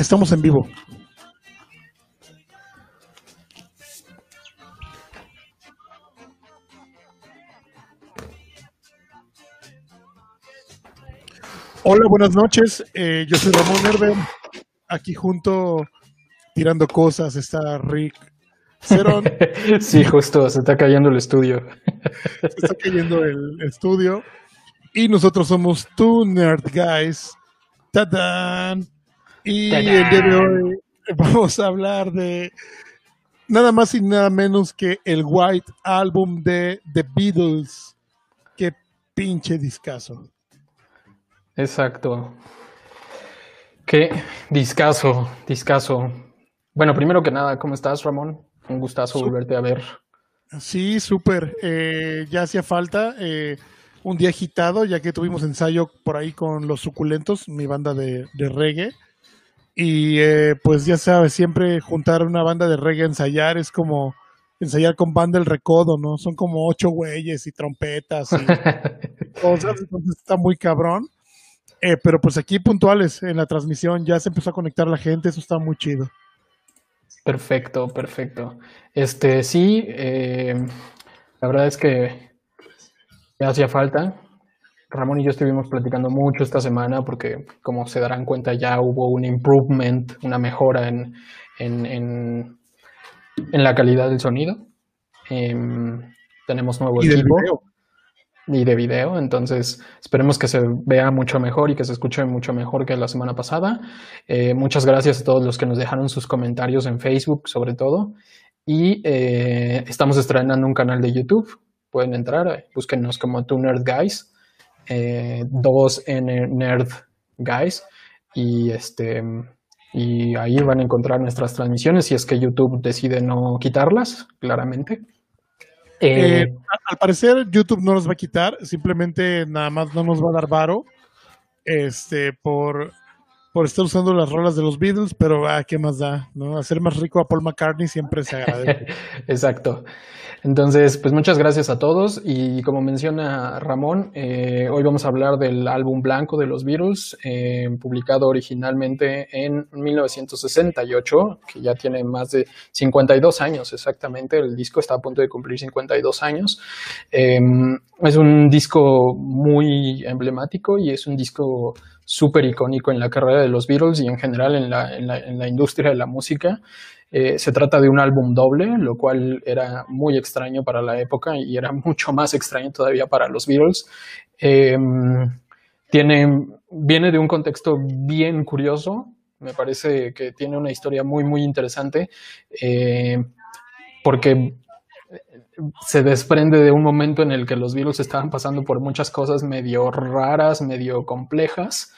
Estamos en vivo. Hola, buenas noches. Eh, yo soy Ramón Herber. Aquí junto, tirando cosas, está Rick Cerón. sí, justo, se está cayendo el estudio. se está cayendo el estudio. Y nosotros somos Two Nerd Guys. ¡Tadán! Y el día de hoy vamos a hablar de nada más y nada menos que el White Album de The Beatles. Qué pinche discazo. Exacto. Qué discazo, discazo. Bueno, primero que nada, ¿cómo estás, Ramón? Un gustazo volverte a ver. Sí, súper. Eh, ya hacía falta eh, un día agitado, ya que tuvimos ensayo por ahí con Los Suculentos, mi banda de, de reggae. Y eh, pues ya sabes, siempre juntar una banda de reggae ensayar es como ensayar con banda el recodo, ¿no? Son como ocho güeyes y trompetas y cosas, entonces está muy cabrón. Eh, pero pues aquí puntuales en la transmisión, ya se empezó a conectar la gente, eso está muy chido. Perfecto, perfecto. Este, sí, eh, la verdad es que me hacía falta. Ramón y yo estuvimos platicando mucho esta semana porque, como se darán cuenta, ya hubo un improvement, una mejora en, en, en, la calidad del sonido. Em, tenemos nuevo equipo y de video, entonces esperemos que se vea mucho mejor y que se escuche mucho mejor que la semana pasada. Eh, muchas gracias a todos los que nos dejaron sus comentarios en Facebook, sobre todo. Y eh, estamos estrenando un canal de YouTube. Pueden entrar, búsquenos como Two Nerd Guys, eh, dos N Nerd Guys, y este y ahí van a encontrar nuestras transmisiones si es que YouTube decide no quitarlas, claramente. Eh, al parecer YouTube no nos va a quitar, simplemente nada más no nos va a dar varo este, por, por estar usando las rolas de los Beatles, pero ah, ¿qué más da? ¿no? Hacer más rico a Paul McCartney siempre se agradece. Exacto. Entonces, pues muchas gracias a todos y como menciona Ramón, eh, hoy vamos a hablar del álbum blanco de los Beatles, eh, publicado originalmente en 1968, que ya tiene más de 52 años exactamente, el disco está a punto de cumplir 52 años. Em, es un disco muy emblemático y es un disco súper icónico en la carrera de los Beatles y en general en la, en la, en la industria de la música. Eh, se trata de un álbum doble, lo cual era muy extraño para la época y era mucho más extraño todavía para los Beatles. Em, tiene, viene de un contexto bien curioso, me parece que tiene una historia muy, muy interesante, eh, porque se desprende de un momento en el que los Beatles estaban pasando por muchas cosas medio raras, medio complejas,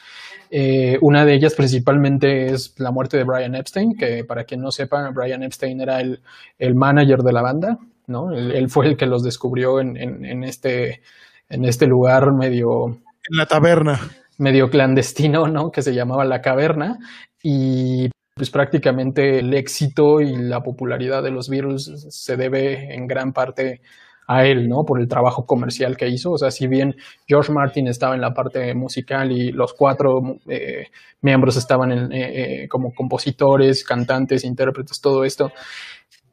eh, una de ellas principalmente es la muerte de Brian Epstein, que para quien no sepa, Brian Epstein era el, el manager de la banda, ¿no? Él, fue el que los descubrió en, en, este, en este lugar medio... En la taberna. Medio clandestino, ¿no? Que se llamaba La Caverna. Y pues prácticamente el éxito y la popularidad de los Beatles se debe en gran parte a él, ¿no? Por el trabajo comercial que hizo. O sea, si bien George Martin estaba en la parte musical y los cuatro eh, miembros estaban en, eh, eh, como compositores, cantantes, intérpretes, todo esto,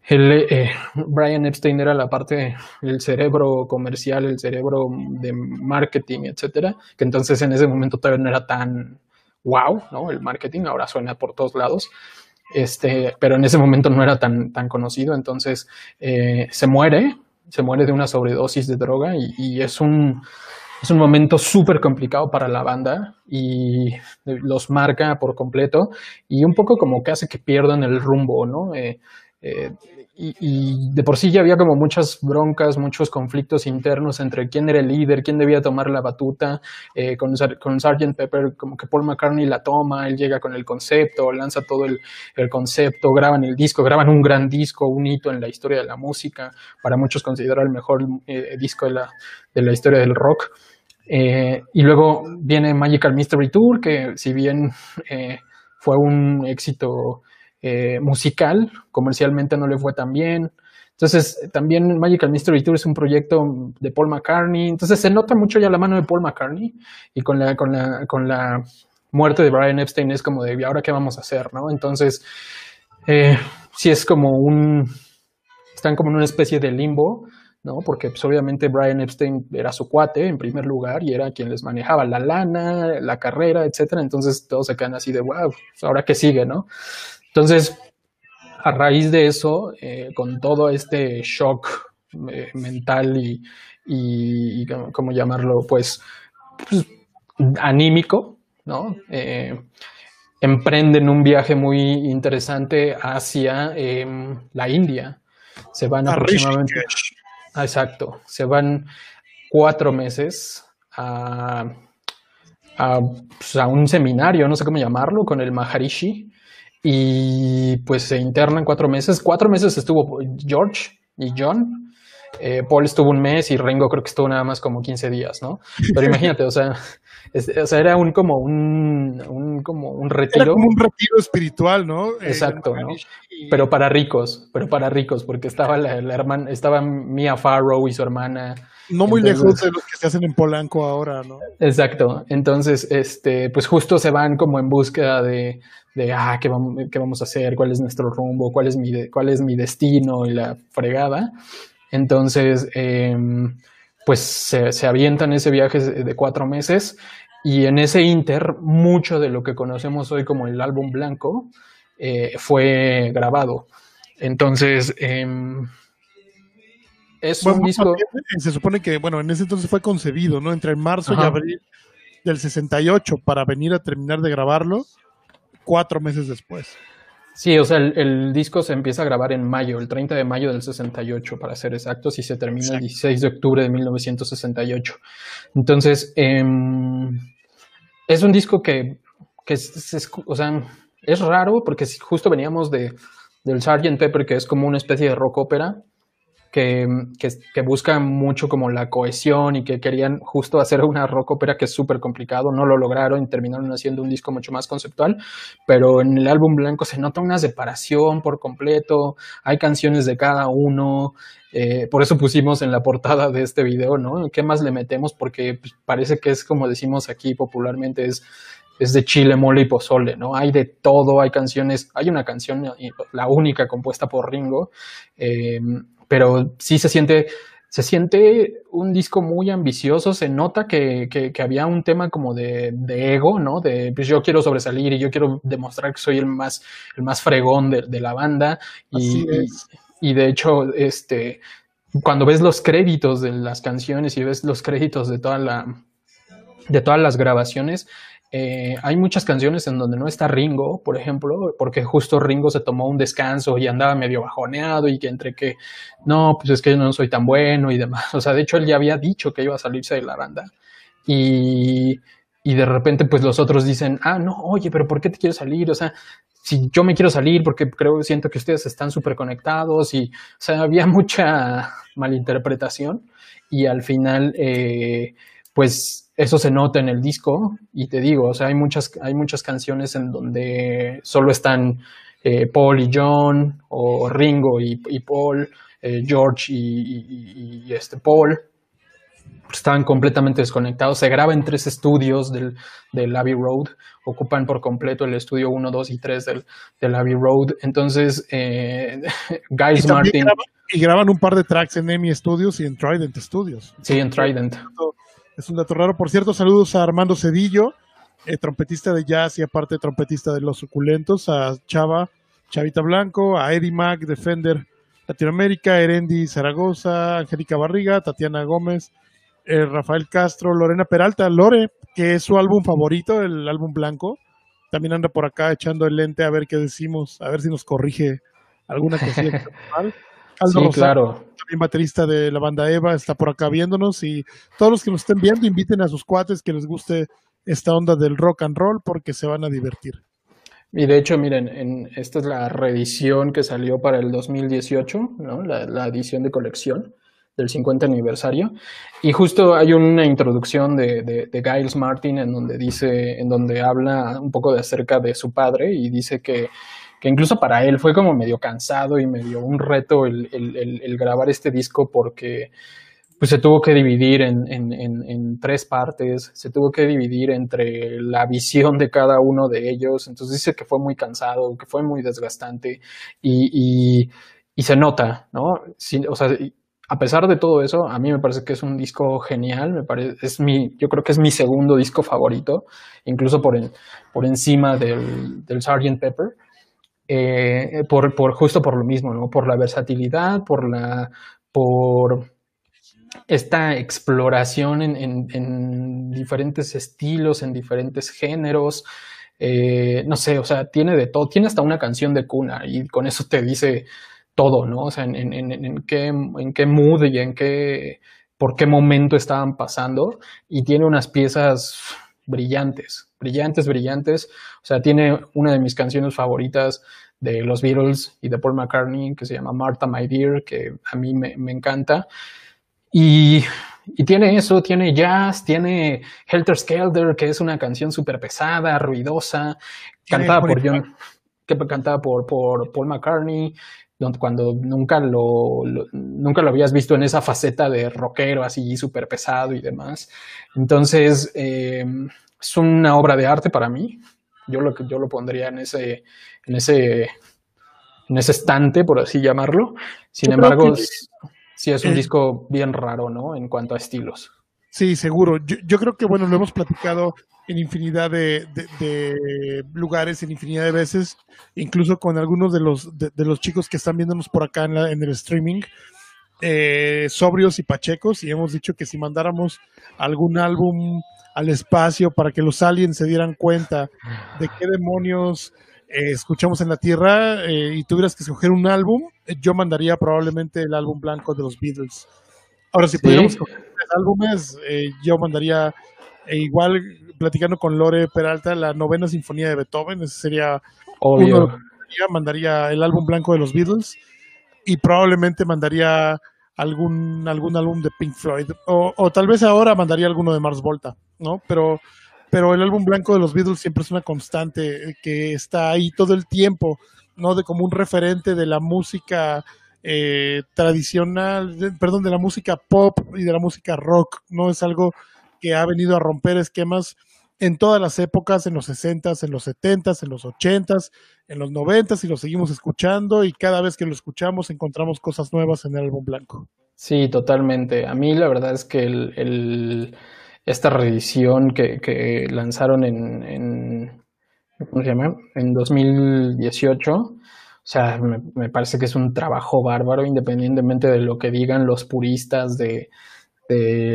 el, Brian Epstein era la parte del cerebro comercial, el cerebro de marketing, etcétera, que entonces en ese momento todavía no era tan wow, ¿no? El marketing ahora suena por todos lados. Este, pero en ese momento no era tan, tan conocido, entonces se muere, se muere de una sobredosis de droga y, es un, es un momento súper complicado para la banda y los marca por completo y un poco como que hace que pierdan el rumbo, ¿no? Eh, eh, y, de por sí ya había como muchas broncas, muchos conflictos internos entre quién era el líder, quién debía tomar la batuta. Eh, con, con Sgt. Pepper, como que Paul McCartney la toma, él llega con el concepto, lanza todo el, concepto, graban el disco, graban un gran disco, un hito en la historia de la música, para muchos considerar el mejor eh, disco de la, de la historia del rock. y luego viene Magical Mystery Tour, que si bien fue un éxito eh, musical, comercialmente no le fue tan bien. Entonces, también Magical Mystery Tour es un proyecto de Paul McCartney. Entonces, se nota mucho ya la mano de Paul McCartney y con la, con la, con la, muerte de Brian Epstein es como de, ¿y ahora qué vamos a hacer? ¿no? Entonces, eh, sí es como un, están como en una especie de limbo, ¿no? Porque pues, obviamente Brian Epstein era su cuate en primer lugar y era quien les manejaba la lana, la carrera, etcétera. Entonces todos se quedan así de, wow, pues, ahora qué sigue, ¿no? Entonces, a raíz de eso, eh, con todo este shock eh, mental y, y, ¿cómo llamarlo? Pues, pues anímico, ¿no? Eh, emprenden un viaje muy interesante hacia em, la India. Se van aproximadamente. Ah, exacto. Se van cuatro meses a, pues, a, un seminario, no sé cómo llamarlo, con el Maharishi. Y pues se internan cuatro meses. Cuatro meses estuvo George y John eh, Paul estuvo un mes y Ringo creo que estuvo nada más como 15 días, ¿no? Pero imagínate, o sea, o sea era un como un, un, como un retiro. Era como un retiro espiritual, ¿no? Eh, Exacto, ¿no? Pero para ricos, pero para ricos, porque estaba la, hermana, estaba Mia Farrow y su hermana. No muy lejos de los que se hacen en Polanco ahora, ¿no? Exacto. Entonces, este, pues justo se van como en búsqueda de, de ah, ¿qué vamos, ¿qué vamos a hacer? ¿Cuál es nuestro rumbo? ¿Cuál es mi, cuál es mi destino? Y la fregada. Entonces, em, pues se, avientan ese viaje de cuatro meses y en ese inter mucho de lo que conocemos hoy como el álbum blanco eh, fue grabado. Entonces, em, es un disco... Se supone que, bueno, en ese entonces fue concebido, ¿no? Entre marzo y abril del 68 para venir a terminar de grabarlo cuatro meses después. Sí, o sea, el, disco se empieza a grabar en mayo, el 30 de mayo del 68, para ser exactos, y se termina el 16 de octubre de 1968. Entonces, em, es un disco que, es, o sea, es raro porque justo veníamos de, del Sgt. Pepper, que es como una especie de rock ópera, que, que, buscan mucho como la cohesión y que querían justo hacer una rock ópera que es súper complicado, no lo lograron y terminaron haciendo un disco mucho más conceptual, pero en el álbum blanco se nota una separación por completo, hay canciones de cada uno, eh, por eso pusimos en la portada de este video, ¿no? ¿Qué más le metemos? Porque pues, parece que es como decimos aquí popularmente, es es de chile, mole y pozole, ¿no? Hay de todo, hay canciones, hay una canción, la única compuesta por Ringo, eh, pero sí se siente, se siente un disco muy ambicioso, se nota que, que, había un tema como de, de, ego, ¿no? De pues yo quiero sobresalir y yo quiero demostrar que soy el más, el más fregón de, de la banda. Y, y, de hecho, este, cuando ves los créditos de las canciones y ves los créditos de toda la de todas las grabaciones, eh, hay muchas canciones en donde no está Ringo, por ejemplo, porque justo Ringo se tomó un descanso y andaba medio bajoneado y que entre que, no, pues es que yo no soy tan bueno y demás. O sea, de hecho él ya había dicho que iba a salirse de la banda. Y, y de repente pues los otros dicen, ah, no, oye, pero ¿por qué te quiero salir? O sea, si yo me quiero salir porque creo, siento que ustedes están súper conectados y, o sea, había mucha malinterpretación y al final, eh, pues eso se nota en el disco y te digo, o sea, hay muchas, hay muchas canciones en donde solo están eh, Paul y John o Ringo y, Paul, eh, George y, este Paul. Están completamente desconectados. Se graba en tres estudios del, del Abbey Road. Ocupan por completo el estudio 1, 2 y 3 del, del Abbey Road. Entonces, eh, Guys Martin. y graban un par de tracks en EMI Studios y en Trident Studios. Sí, en Trident. Es un dato raro. Por cierto, saludos a Armando Cedillo, eh, trompetista de jazz y aparte trompetista de Los Suculentos, a Chava, Chavita Blanco, a Eddie Mac, Defender Latinoamérica, Erendi Zaragoza, Angélica Barriga, Tatiana Gómez, eh, Rafael Castro, Lorena Peralta, Lore, que es su álbum favorito, el álbum blanco. También anda por acá echando el lente a ver qué decimos, a ver si nos corrige alguna cosilla mal. sí, claro. también baterista de la banda Eva, está por acá viéndonos y todos los que nos estén viendo inviten a sus cuates que les guste esta onda del rock and roll porque se van a divertir. Y de hecho, miren, en, esta es la reedición que salió para el 2018, ¿no? la, edición de colección del 50 aniversario. Y justo hay una introducción de, de, de, Giles Martin en donde dice, en donde habla un poco de acerca de su padre y dice que que incluso para él fue como medio cansado y medio un reto el, grabar este disco porque pues se tuvo que dividir en, en, en, tres partes, se tuvo que dividir entre la visión de cada uno de ellos, entonces dice que fue muy cansado, que fue muy desgastante y, y, y se nota, ¿no? o sea, a pesar de todo eso, a mí me parece que es un disco genial, me parece, es mi, yo creo que es mi segundo disco favorito, incluso por, por encima del, del Sgt. Pepper. Eh, por, justo por lo mismo, ¿no? Por la versatilidad, por la, por esta exploración en, diferentes estilos, en diferentes géneros. Eh, no sé, o sea, tiene de todo, tiene hasta una canción de cuna y con eso te dice todo, ¿no? O sea, en, qué, en qué mood y en qué, por qué momento estaban pasando y tiene unas piezas brillantes, brillantes, brillantes. O sea, tiene una de mis canciones favoritas de los Beatles y de Paul McCartney que se llama Martha My Dear, que a mí me, me encanta. Y, tiene eso, tiene jazz, tiene Helter Skelter, que es una canción súper pesada, ruidosa, cantada por John, que cantada por, por Paul McCartney, cuando nunca lo, nunca lo habías visto en esa faceta de rockero así súper pesado y demás. Entonces, eh, es una obra de arte para mí. Yo lo, yo lo pondría en ese, en ese, en ese estante, por así llamarlo. Sin embargo, sí es un eh, disco bien raro, ¿no? En cuanto a estilos. Sí, seguro. Yo, creo que, bueno, lo hemos platicado en infinidad de, lugares, en infinidad de veces, incluso con algunos de los, de, los chicos que están viéndonos por acá en, en el streaming, eh, sobrios y pachecos, y hemos dicho que si mandáramos algún álbum al espacio para que los aliens se dieran cuenta de qué demonios eh, escuchamos en la Tierra eh, y tuvieras que escoger un álbum, eh, yo mandaría probablemente el álbum blanco de los Beatles. Ahora, si pudiéramos escoger tres álbumes, yo mandaría, igual platicando con Lore Peralta, la novena sinfonía de Beethoven, ese sería Obvio. uno. Mandaría el álbum blanco de los Beatles y probablemente mandaría algún, algún álbum de Pink Floyd. O, o, tal vez ahora mandaría alguno de Mars Volta, ¿no? Pero pero el álbum blanco de los Beatles siempre es una constante eh, que está ahí todo el tiempo, ¿no? De como un referente de la música eh, tradicional, perdón, de la música pop y de la música rock, ¿no? Es algo que ha venido a romper esquemas en todas las épocas, en los 60s, en los 70s, en los 80s, en los 90s y lo seguimos escuchando y cada vez que lo escuchamos encontramos cosas nuevas en el álbum blanco. Sí, totalmente. A mí la verdad es que el esta reedición que, lanzaron en, en, ¿cómo se llama? En 2018. O sea, me, parece que es un trabajo bárbaro, independientemente de lo que digan los puristas de,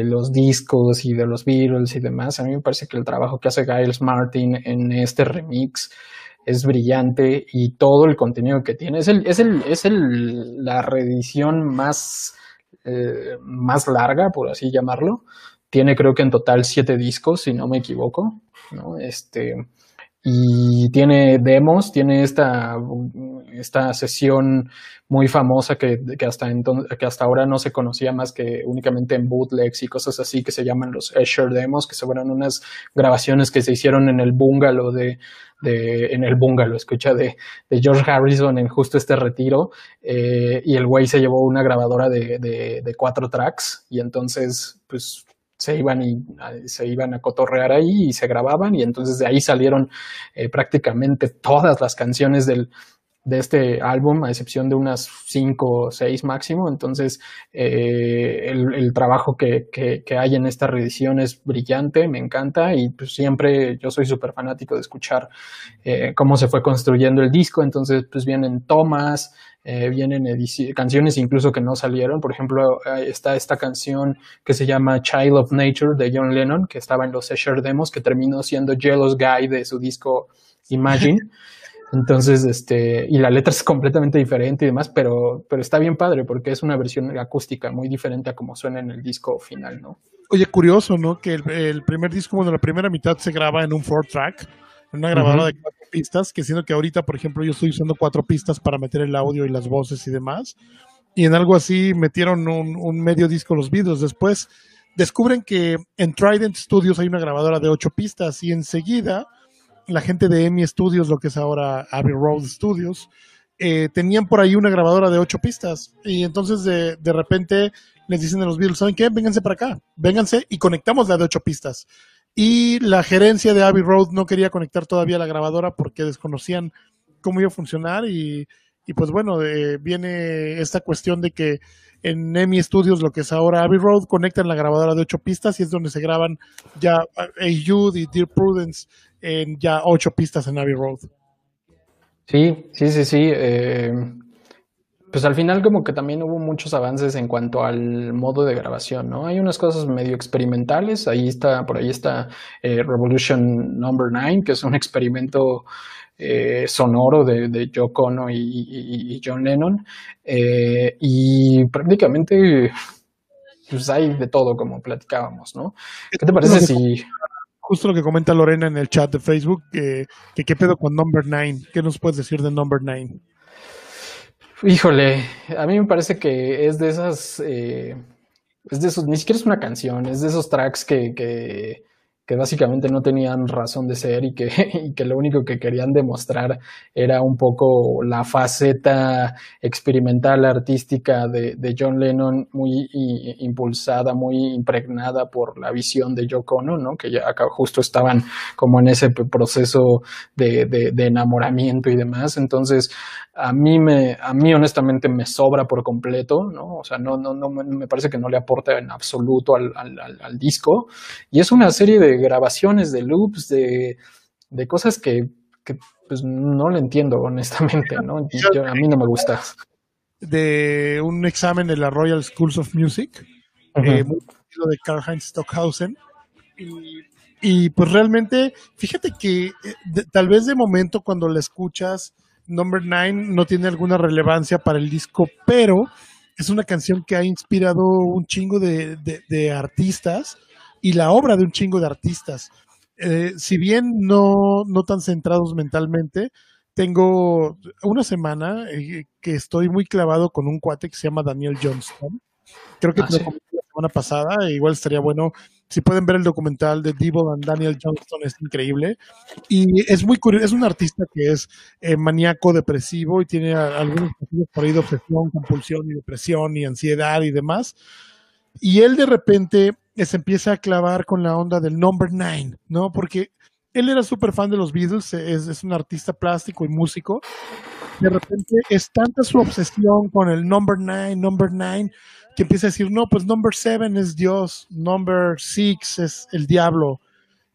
los discos y de los Beatles y demás. A mí me parece que el trabajo que hace Giles Martin en este remix es brillante y todo el contenido que tiene. Es, el, es, el, es el, la reedición más, eh, más larga, por así llamarlo, tiene creo que en total siete discos, si no me equivoco, ¿no? Este, y tiene demos, tiene esta, esta sesión muy famosa que, que, hasta entonces, que hasta ahora no se conocía más que únicamente en bootlegs y cosas así que se llaman los Escher demos, que fueron unas grabaciones que se hicieron en el bungalow de, de en el bungalow, escucha, de, de George Harrison en justo este retiro, eh, y el güey se llevó una grabadora de, de, de cuatro tracks, y entonces, pues se iban y se iban a cotorrear ahí y se grababan y entonces de ahí salieron eh, prácticamente todas las canciones del, de este álbum, a excepción de unas cinco o seis máximo. Entonces, eh, el, trabajo que, que, hay en esta reedición es brillante, me encanta y pues siempre yo soy súper fanático de escuchar eh, cómo se fue construyendo el disco. Entonces, pues vienen tomas, eh, vienen canciones incluso que no salieron. Por ejemplo, está esta canción que se llama Child of Nature de John Lennon, que estaba en los Escher Demos, que terminó siendo Jealous Guy de su disco Imagine. Entonces, este, y la letra es completamente diferente y demás, pero, pero está bien padre porque es una versión acústica muy diferente a como suena en el disco final, ¿no? Oye, curioso, ¿no? Que el, primer disco, bueno, la primera mitad se graba en un four track, en una grabadora de cuatro pistas, que siendo que ahorita, por ejemplo, yo estoy usando cuatro pistas para meter el audio y las voces y demás. Y en algo así metieron un, un medio disco los vídeos. Después descubren que en Trident Studios hay una grabadora de ocho pistas y enseguida la gente de EMI Studios, lo que es ahora Abbey Road Studios, eh, tenían por ahí una grabadora de ocho pistas. Y entonces de, de repente les dicen a los Beatles, ¿saben qué? Vénganse para acá, vénganse y conectamos la de ocho pistas. Y la gerencia de Abbey Road no quería conectar todavía la grabadora porque desconocían cómo iba a funcionar y, y pues bueno, eh, viene esta cuestión de que en EMI Studios, lo que es ahora Abbey Road, conectan la grabadora de ocho pistas y es donde se graban ya A Jude y Dear Prudence en ya ocho pistas en Abbey Road. Sí, sí, sí, sí. Eh, pues al final como que también hubo muchos avances en cuanto al modo de grabación, ¿no? Hay unas cosas medio experimentales, ahí está, por ahí está eh, Revolution Number 9, que es un experimento eh, sonoro de, de Yoko Ono y, John Lennon, y prácticamente pues hay de todo, como platicábamos, ¿no? ¿Qué te parece si... Justo lo que comenta Lorena en el chat de Facebook, que, qué pedo con Number 9, ¿qué nos puedes decir de Number 9? Híjole, a mí me parece que es de esas, eh, es de esos, ni siquiera es una canción, es de esos tracks que, que que básicamente no tenían razón de ser y que, que lo único que querían demostrar era un poco la faceta experimental artística de, de John Lennon muy impulsada, muy impregnada por la visión de Yoko Ono, ¿no? que ya acá justo estaban como en ese proceso de, de, de enamoramiento y demás. Entonces, a mí me, a mí honestamente me sobra por completo, ¿no? O sea, no, no, no me parece que no le aporta en absoluto al, al, al disco. Y es una serie de grabaciones, de loops, de, de cosas que, que, pues no le entiendo, honestamente, ¿no? a mí no me gusta. De un examen de la Royal Schools of Music, uh -huh. eh, de Karl Heinz Stockhausen. Y, y, pues realmente, fíjate que eh, de, tal vez de momento cuando la escuchas, Number 9 no tiene alguna relevancia para el disco, pero es una canción que ha inspirado un chingo de, de, de artistas y la obra de un chingo de artistas. Eh, si bien no, no tan centrados mentalmente, tengo una semana eh, que estoy muy clavado con un cuate que se llama Daniel Johnston. Creo que ah, te lo comenté la semana pasada, igual estaría bueno si pueden ver el documental de Divo and Daniel Johnston, es increíble. Y es muy curioso, es un artista que es eh, maníaco, depresivo y tiene algunos por ahí de obsesión, compulsión y depresión y ansiedad y demás. Y él de repente se empieza a clavar con la onda del number nine, ¿no? Porque él era súper fan de los Beatles, es, es, un artista plástico y músico. De repente es tanta su obsesión con el number nine, number nine, que empieza a decir, no, pues number seven es Dios, number six es el diablo.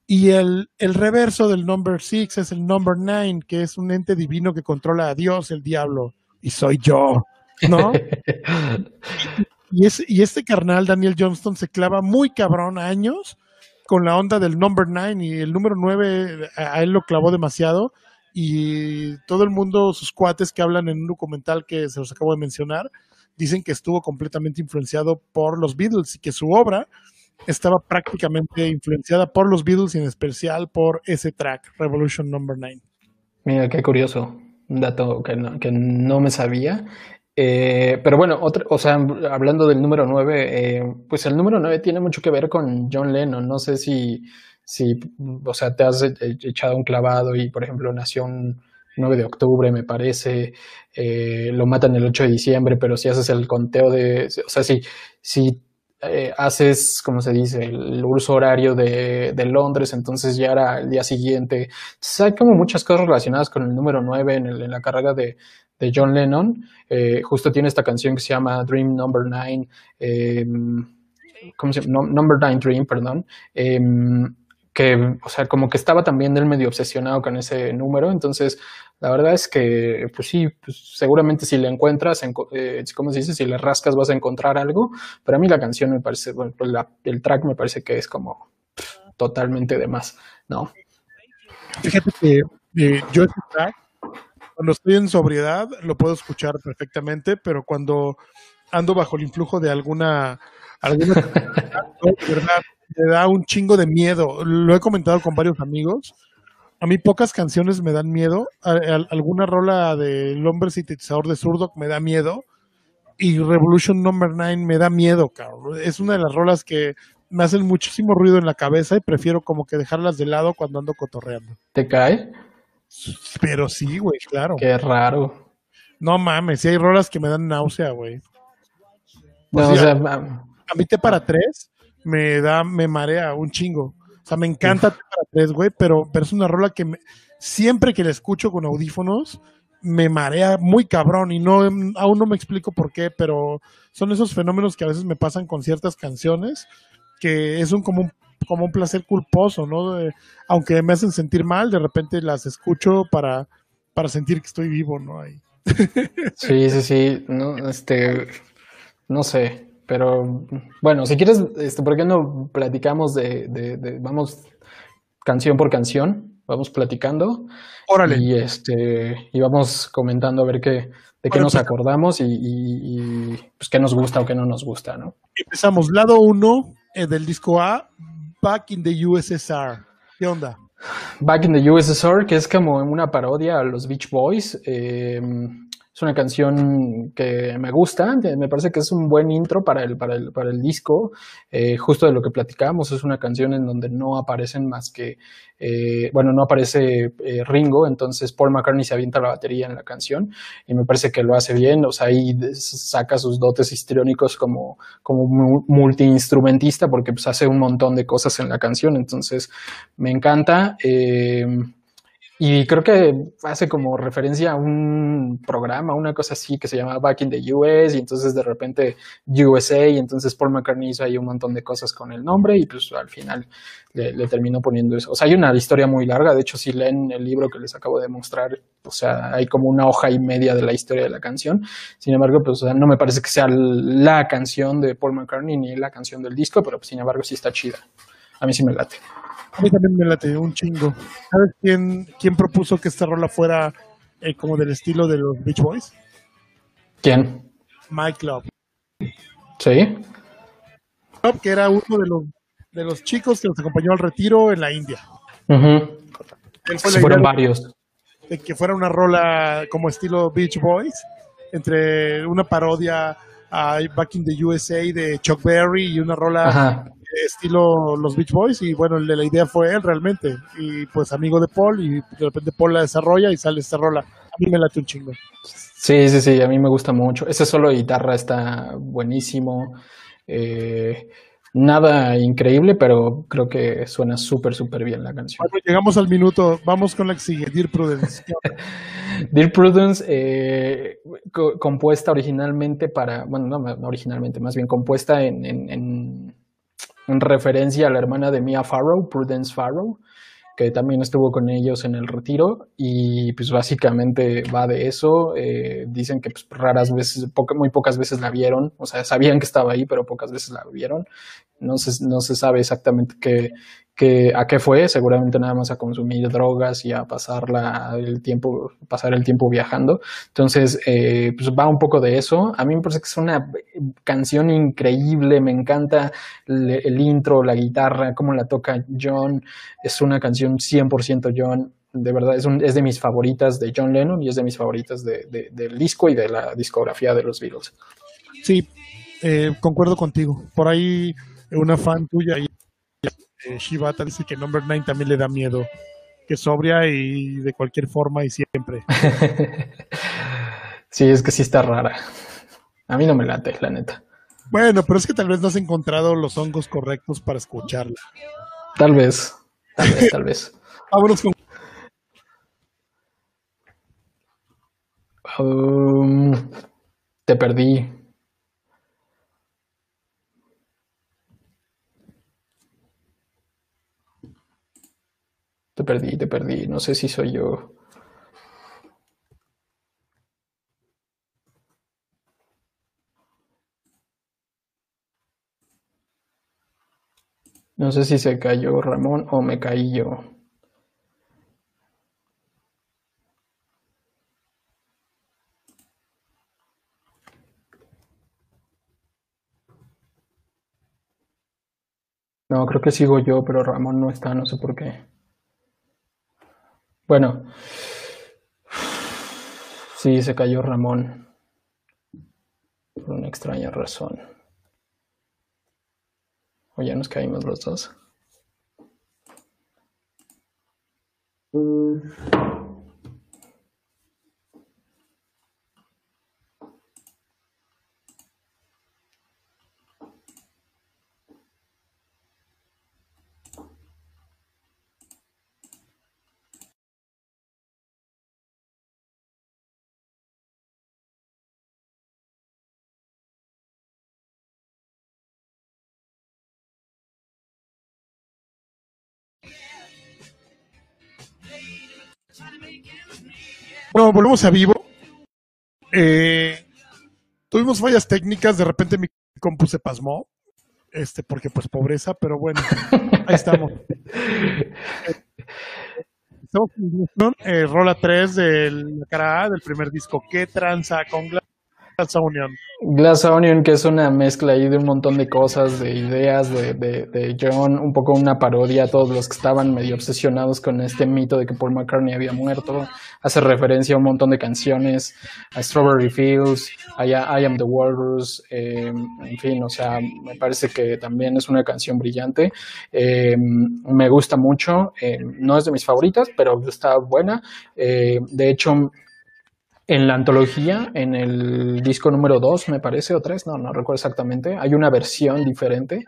Y el, el reverso del number six es el number nine, que es un ente divino que controla a Dios, el diablo, y soy yo, ¿no? Y, es, y este carnal, Daniel Johnston, se clava muy cabrón años con la onda del number nine y el número nueve a él lo clavó demasiado y todo el mundo, sus cuates que hablan en un documental que se los acabo de mencionar, dicen que estuvo completamente influenciado por los Beatles y que su obra estaba prácticamente influenciada por los Beatles y en especial por ese track, Revolution Number 9. Mira, qué curioso, un dato que no, que no me sabía eh, pero bueno, otra, o sea, hablando del número 9, eh, pues el número 9 tiene mucho que ver con John Lennon. No sé si, si, o sea, te has echado un clavado y, por ejemplo, nació un 9 de octubre, me parece, eh, lo matan el 8 de diciembre, pero si haces el conteo de, o sea, si, si eh, haces, como se dice, el uso horario de, de, Londres, entonces ya era el día siguiente. Hay como muchas cosas relacionadas con el número 9 en, el, en la carrera de, de John Lennon. Eh, justo tiene esta canción que se llama Dream Number Nine, eh, ¿cómo se llama? Number Nine Dream, perdón. Que, o sea, como que estaba también él medio obsesionado con ese número. Entonces, la verdad es que, pues sí, pues seguramente si le encuentras, eh, ¿cómo se dice? Si le rascas vas a encontrar algo. Pero a mí la canción me parece, bueno, la, el track me parece que es como totalmente de más, ¿no? Fíjate que eh, yo este track cuando estoy en sobriedad lo puedo escuchar perfectamente, pero cuando ando bajo el influjo de alguna, alguna verdad, me da un chingo de miedo. Lo he comentado con varios amigos. A mí pocas canciones me dan miedo. alguna rola del hombre sintetizador de Zurdo me da miedo. Y Revolution Number 9 me da miedo, cabrón. Es una de las rolas que me hacen muchísimo ruido en la cabeza y prefiero como que dejarlas de lado cuando ando cotorreando. ¿Te cae? Pero sí, güey, claro. Qué raro. No mames, si hay rolas que me dan náusea, güey. No, O o sea, sea, A mí T para tres me da, me marea un chingo. O sea, me encanta tres, güey, pero, pero es una rola que me- siempre que la escucho con audífonos me marea muy cabrón y no aún no me explico por qué, pero son esos fenómenos que a veces me pasan con ciertas canciones que es un como un, como un placer culposo, ¿no? De- aunque me hacen sentir mal, de repente las escucho para, para sentir que estoy vivo, ¿no? Ahí. Sí, sí, sí, no, este, no sé, pero bueno, si quieres, este, ¿por qué no platicamos de, de, de- vamos canción por canción, vamos platicando Órale. y este, y vamos comentando a ver qué, de qué Bueno, nos pues- acordamos y, y- y, pues qué nos gusta o qué no nos gusta, ¿no? Empezamos, lado 1 del disco A, Back in the USSR. ¿Qué onda? Back in the USSR, que es como una parodia a los Beach Boys. eh, es una canción que me gusta, que me parece que es un buen intro para el, para el, para el disco. eh, justo de lo que platicábamos, es una canción en donde no aparecen más que, eh, bueno, no aparece eh, Ringo, entonces Paul McCartney se avienta la batería en la canción y me parece que lo hace bien, o sea, ahí saca sus dotes histriónicos como, como mu- multiinstrumentista porque pues hace un montón de cosas en la canción, entonces me encanta. eh, y creo que hace como referencia a un programa, una cosa así que se llama Back in the US, y entonces de repente USA, y entonces Paul McCartney hizo ahí un montón de cosas con el nombre, y pues al final le, le terminó poniendo eso. O sea, hay una historia muy larga, de hecho, si leen el libro que les acabo de mostrar, o sea, hay como una hoja y media de la historia de la canción. Sin embargo, pues o sea, no me parece que sea la canción de Paul McCartney ni la canción del disco, pero pues, sin embargo sí está chida. A mí sí me late. A mí también me late un chingo. ¿Sabes quién, quién propuso que esta rola fuera eh, como del estilo de los Beach Boys? ¿Quién? Mike Love. ¿Sí? Love, que era uno de los, de los chicos que nos acompañó al retiro en la India. Ujú. Él fue Sí, la fueron varios. de que fuera una rola como estilo Beach Boys, entre una parodia a Back in the USA de Chuck Berry y una rola Ajá. Estilo los Beach Boys y bueno, la idea fue él realmente y pues amigo de Paul y de repente Paul la desarrolla y sale esta rola. A mí me late un chingo. Sí, sí, sí, a mí me gusta mucho. Ese solo de guitarra está buenísimo. Eh, nada increíble, pero creo que suena súper, súper bien la canción. Bueno, llegamos al minuto, vamos con la que sigue, Dear Prudence. Dear Prudence, eh, co- compuesta originalmente para, bueno, no, no originalmente, más bien compuesta en, en- en- en referencia a la hermana de Mia Farrow, Prudence Farrow, que también estuvo con ellos en el retiro y pues básicamente va de eso. eh, dicen que pues, raras veces, poca- muy pocas veces la vieron, o sea, sabían que estaba ahí, pero pocas veces la vieron. No se, no se sabe exactamente qué, a qué fue, seguramente nada más a consumir drogas y a el tiempo, pasar el tiempo viajando. Entonces, eh, pues va un poco de eso. A mí me parece que es una canción increíble, me encanta el, intro, la guitarra, cómo la toca John. Es una canción 100% John. De verdad, es, un- es de mis favoritas de John Lennon y es de mis favoritas de- de- del disco y de la discografía de los Beatles. Sí, eh, concuerdo contigo. Por ahí eh, una fan tuya, eh, Shibata, dice que Number 9 también le da miedo. Que sobria y de cualquier forma y siempre. sí, es que sí está rara. A mí no me late, la neta. Bueno, pero es que tal vez no has encontrado los hongos correctos para escucharla. Tal vez, tal vez, tal vez. Vámonos con Um, te perdí. Te perdí, te perdí. No sé si soy yo. No sé si se cayó Ramón o me caí yo. No, creo que sigo yo, pero Ramón no está, no sé por qué. Bueno, sí, se cayó Ramón por una extraña razón. O ya nos caímos los dos. Bueno, volvemos a vivo. Eh, tuvimos fallas técnicas, de repente mi compu se pasmó, este, porque pues pobreza, pero bueno, ahí estamos. Estamos en eh, Rola 3 de la cara A del primer disco. ¿Qué tranza con Glass Onion? Glass Onion, que es una mezcla ahí de un montón de cosas, de ideas de, de, John, un poco una parodia a todos los que estaban medio obsesionados con este mito de que Paul McCartney había muerto. Hace referencia a un montón de canciones, a Strawberry Fields, a I Am the Walrus, eh, en fin, o sea, me parece que también es una canción brillante. Eh, me gusta mucho, eh, no es de mis favoritas, pero está buena. de hecho, en la antología, en el disco número 2, me parece, o 3, no, no recuerdo exactamente, hay una versión diferente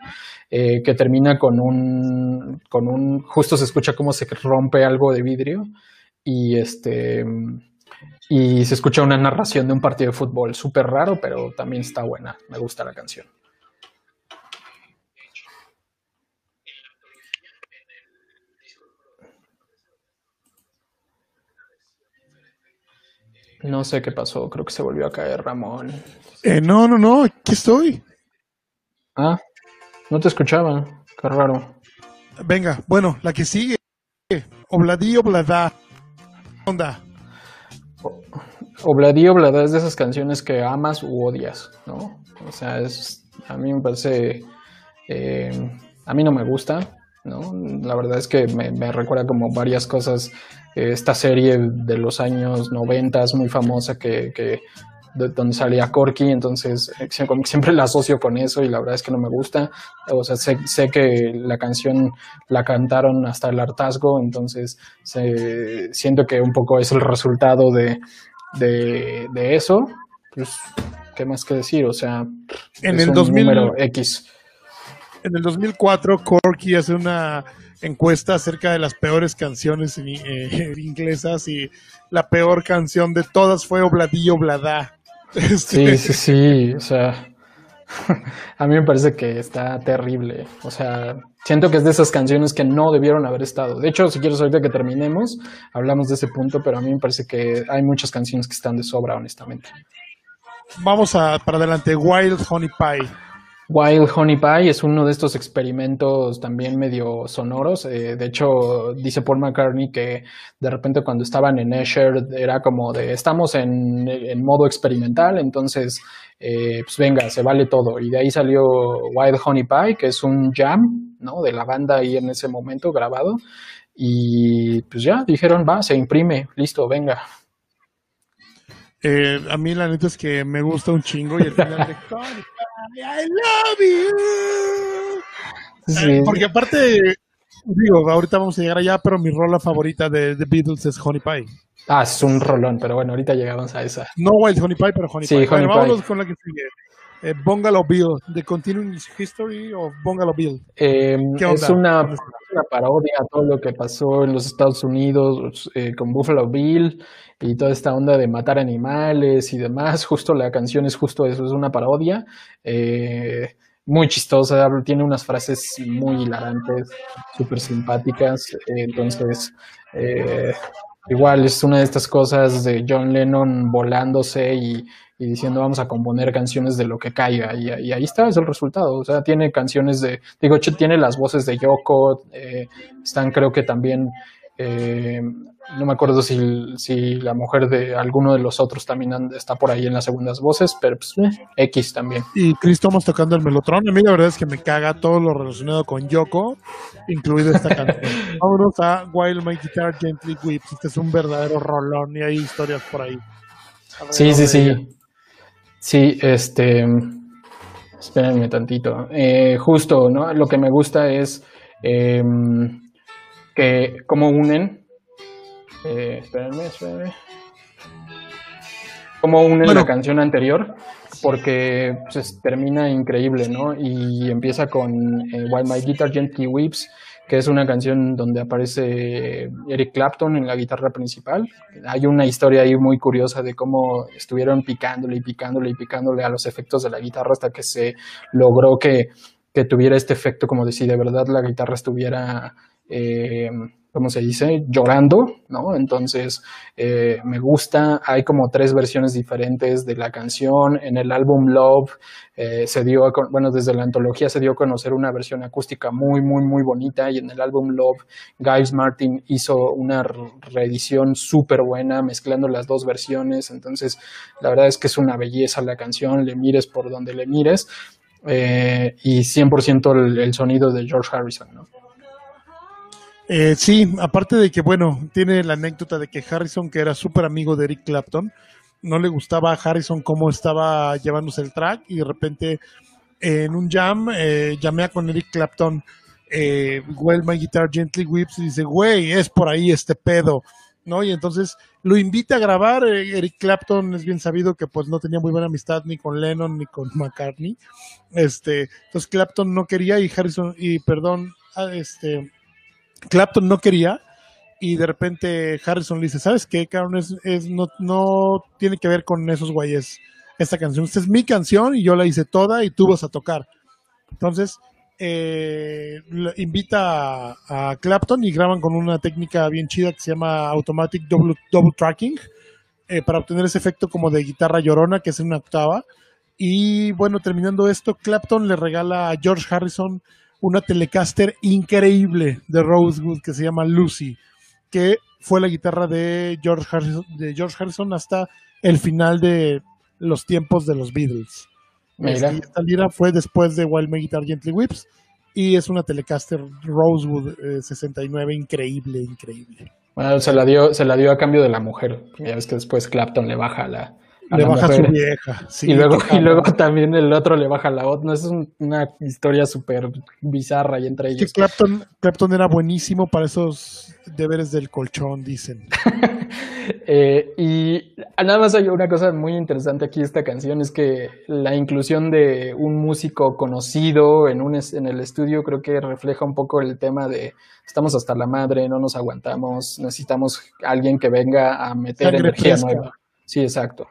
eh, que termina con un, con un, justo se escucha cómo se rompe algo de vidrio y este, y se escucha una narración de un partido de fútbol, súper raro, pero también está buena, me gusta la canción. No sé qué pasó, creo que se volvió a caer Ramón. Eh, no, no, no, aquí estoy. Ah, no te escuchaba, qué raro. Venga, bueno, la que sigue. Obladí, Oblada. Onda. Obladí, Oblada es de esas canciones que amas u odias, ¿no? O sea, es, a mí me parece, eh, a mí no me gusta, ¿no? La verdad es que me, me recuerda como varias cosas esta serie de los años 90 muy famosa que, que donde salía Corky, entonces eh, siempre la asocio con eso y la verdad es que no me gusta. O sea, sé, sé que la canción la cantaron hasta el hartazgo, entonces siento que un poco es el resultado de, de, eso. Pues, ¿qué más que decir? O sea, en el 2000, número X. En el 2004, Corky hace una encuesta acerca de las peores canciones eh, inglesas y la peor canción de todas fue Obladillo Oblada. Este, sí, sí, sí, o sea, a mí me parece que está terrible, o sea, siento que es de esas canciones que no debieron haber estado. De hecho, si quieres ahorita que terminemos, hablamos de ese punto, pero a mí me parece que hay muchas canciones que están de sobra, honestamente. Vamos a para adelante, Wild Honey Pie. Wild Honey Pie es uno de estos experimentos también medio sonoros. Eh, de hecho, dice Paul McCartney que de repente cuando estaban en Escher era como de estamos en, modo experimental, entonces eh, pues venga, se vale todo. Y de ahí salió Wild Honey Pie, que es un jam ¿no? de la banda ahí en ese momento grabado. Y pues ya dijeron, va, se imprime, listo, venga. Eh, a mí la neta es que me gusta un chingo y el final de I love you. Porque aparte, digo, ahorita vamos a llegar allá, pero mi rola favorita de The Beatles es Honey Pie. Ah, es un rolón, pero bueno, ahorita llegamos a esa. No Wild Honey Pie, pero Honey Pie. Honey vámonos con la que sigue. Eh, Bungalow Bill, The Continuing History of Bungalow Bill. Eh, es una, una, parodia a todo lo que pasó en los Estados Unidos eh, con Buffalo Bill y toda esta onda de matar animales y demás. Justo la canción es justo eso, es una parodia. Eh, muy chistosa, tiene unas frases muy hilarantes, súper simpáticas. entonces, eh, igual es una de estas cosas de John Lennon volándose y, diciendo vamos a componer canciones de lo que caiga. Y, ahí está, es el resultado. O sea, tiene canciones de, digo, tiene las voces de Yoko, eh, están creo que también eh, no me acuerdo si, si, la mujer de alguno de los otros también está por ahí en las segundas voces, pero pues, eh, X también. Y Chris Thomas tocando el melotron. A mí la verdad es que me caga todo lo relacionado con Yoko, incluido esta canción. Vámonos a While My Guitar Gently Weeps. Este es un verdadero rolón y hay historias por ahí. Sí, sí, sí. Sí, este. Espérenme tantito. Eh, justo, ¿no? Lo que me gusta es. Em, que cómo unen. Eh, espérenme, espérenme. Cómo unen la canción anterior, porque pues, termina increíble, ¿no? Y empieza con eh, While My Guitar Gently Weeps, que es una canción donde aparece Eric Clapton en la guitarra principal. Hay una historia ahí muy curiosa de cómo estuvieron picándole y picándole y picándole a los efectos de la guitarra hasta que se logró que, que tuviera este efecto como de si de verdad la guitarra estuviera eh, ¿cómo se dice? Llorando, ¿no? Entonces, eh, me gusta, hay como tres versiones diferentes de la canción. En el álbum Love eh, se dio, bueno, desde la antología se dio a conocer una versión acústica muy, muy, muy bonita y en el álbum Love, Giles Martin hizo una reedición súper buena mezclando las dos versiones. Entonces, la verdad es que es una belleza la canción, le mires por donde le mires. Eh, y 100% el, el sonido de George Harrison, ¿no? Eh, sí, aparte de que, bueno, tiene la anécdota de que Harrison, que era súper amigo de Eric Clapton, no le gustaba a Harrison cómo estaba llevándose el track y de repente en un jam eh, llamé a con Eric Clapton, eh, Well My Guitar Gently Whips y dice, güey, es por ahí este pedo, ¿no? Y entonces lo invita a grabar, eh, Eric Clapton es bien sabido que pues no tenía muy buena amistad ni con Lennon ni con McCartney, este, entonces Clapton no quería y Harrison, y perdón, ah, este Clapton no quería y de repente Harrison le dice, ¿sabes qué, cabrón? Es, no, no tiene que ver con esos güeyes esta canción. Esta es mi canción y yo la hice toda y tú vas a tocar. Entonces, eh, invita a, a, Clapton y graban con una técnica bien chida que se llama Automatic Double, double Tracking eh, para obtener ese efecto como de guitarra llorona que es en una octava. Y bueno, terminando esto, Clapton le regala a George Harrison una Telecaster increíble de Rosewood que se llama Lucy, que fue la guitarra de George Harrison, de George Harrison hasta el final de los tiempos de los Beatles. Esta, esta lira fue después de Wild My Guitar Gently Whips y es una Telecaster Rosewood eh, 69 increíble, increíble. Bueno, se la dio, se la dio a cambio de la mujer. Ya ves que después Clapton le baja la, le baja mujer. su vieja. Sí, y, luego, y luego también el otro le baja la otra. No, es un, una historia súper bizarra y entre ellos. Que Clapton, Clapton era buenísimo para esos deberes del colchón, dicen. eh, y nada más hay una cosa muy interesante aquí esta canción, es que la inclusión de un músico conocido en, un, en el estudio creo que refleja un poco el tema de estamos hasta la madre, no nos aguantamos, necesitamos alguien que venga a meter Sangre energía fresca. nueva. Sí, exacto.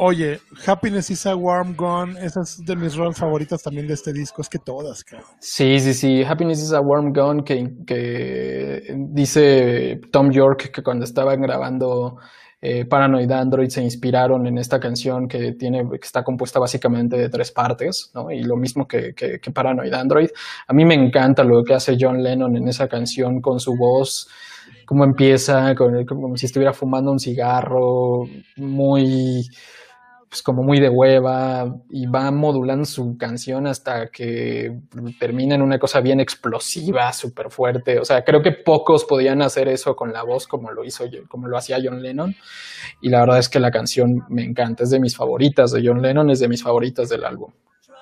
Oye, Happiness is a Warm Gone, esa es de mis rolas favoritas también de este disco, es que todas, cabrón. Sí, sí, sí. Happiness is a Warm Gun, que, que dice Tom York que cuando estaban grabando eh, Paranoid Android se inspiraron en esta canción que tiene, que está compuesta básicamente de tres partes, ¿no? Y lo mismo que, que, que Paranoid Android. A mí me encanta lo que hace John Lennon en esa canción con su voz cómo empieza, como si estuviera fumando un cigarro, muy, pues como muy de hueva, y va modulando su canción hasta que termina en una cosa bien explosiva, súper fuerte. O sea, creo que pocos podían hacer eso con la voz como lo hizo, como lo hacía John Lennon. Y la verdad es que la canción me encanta, es de mis favoritas de John Lennon, es de mis favoritas del álbum.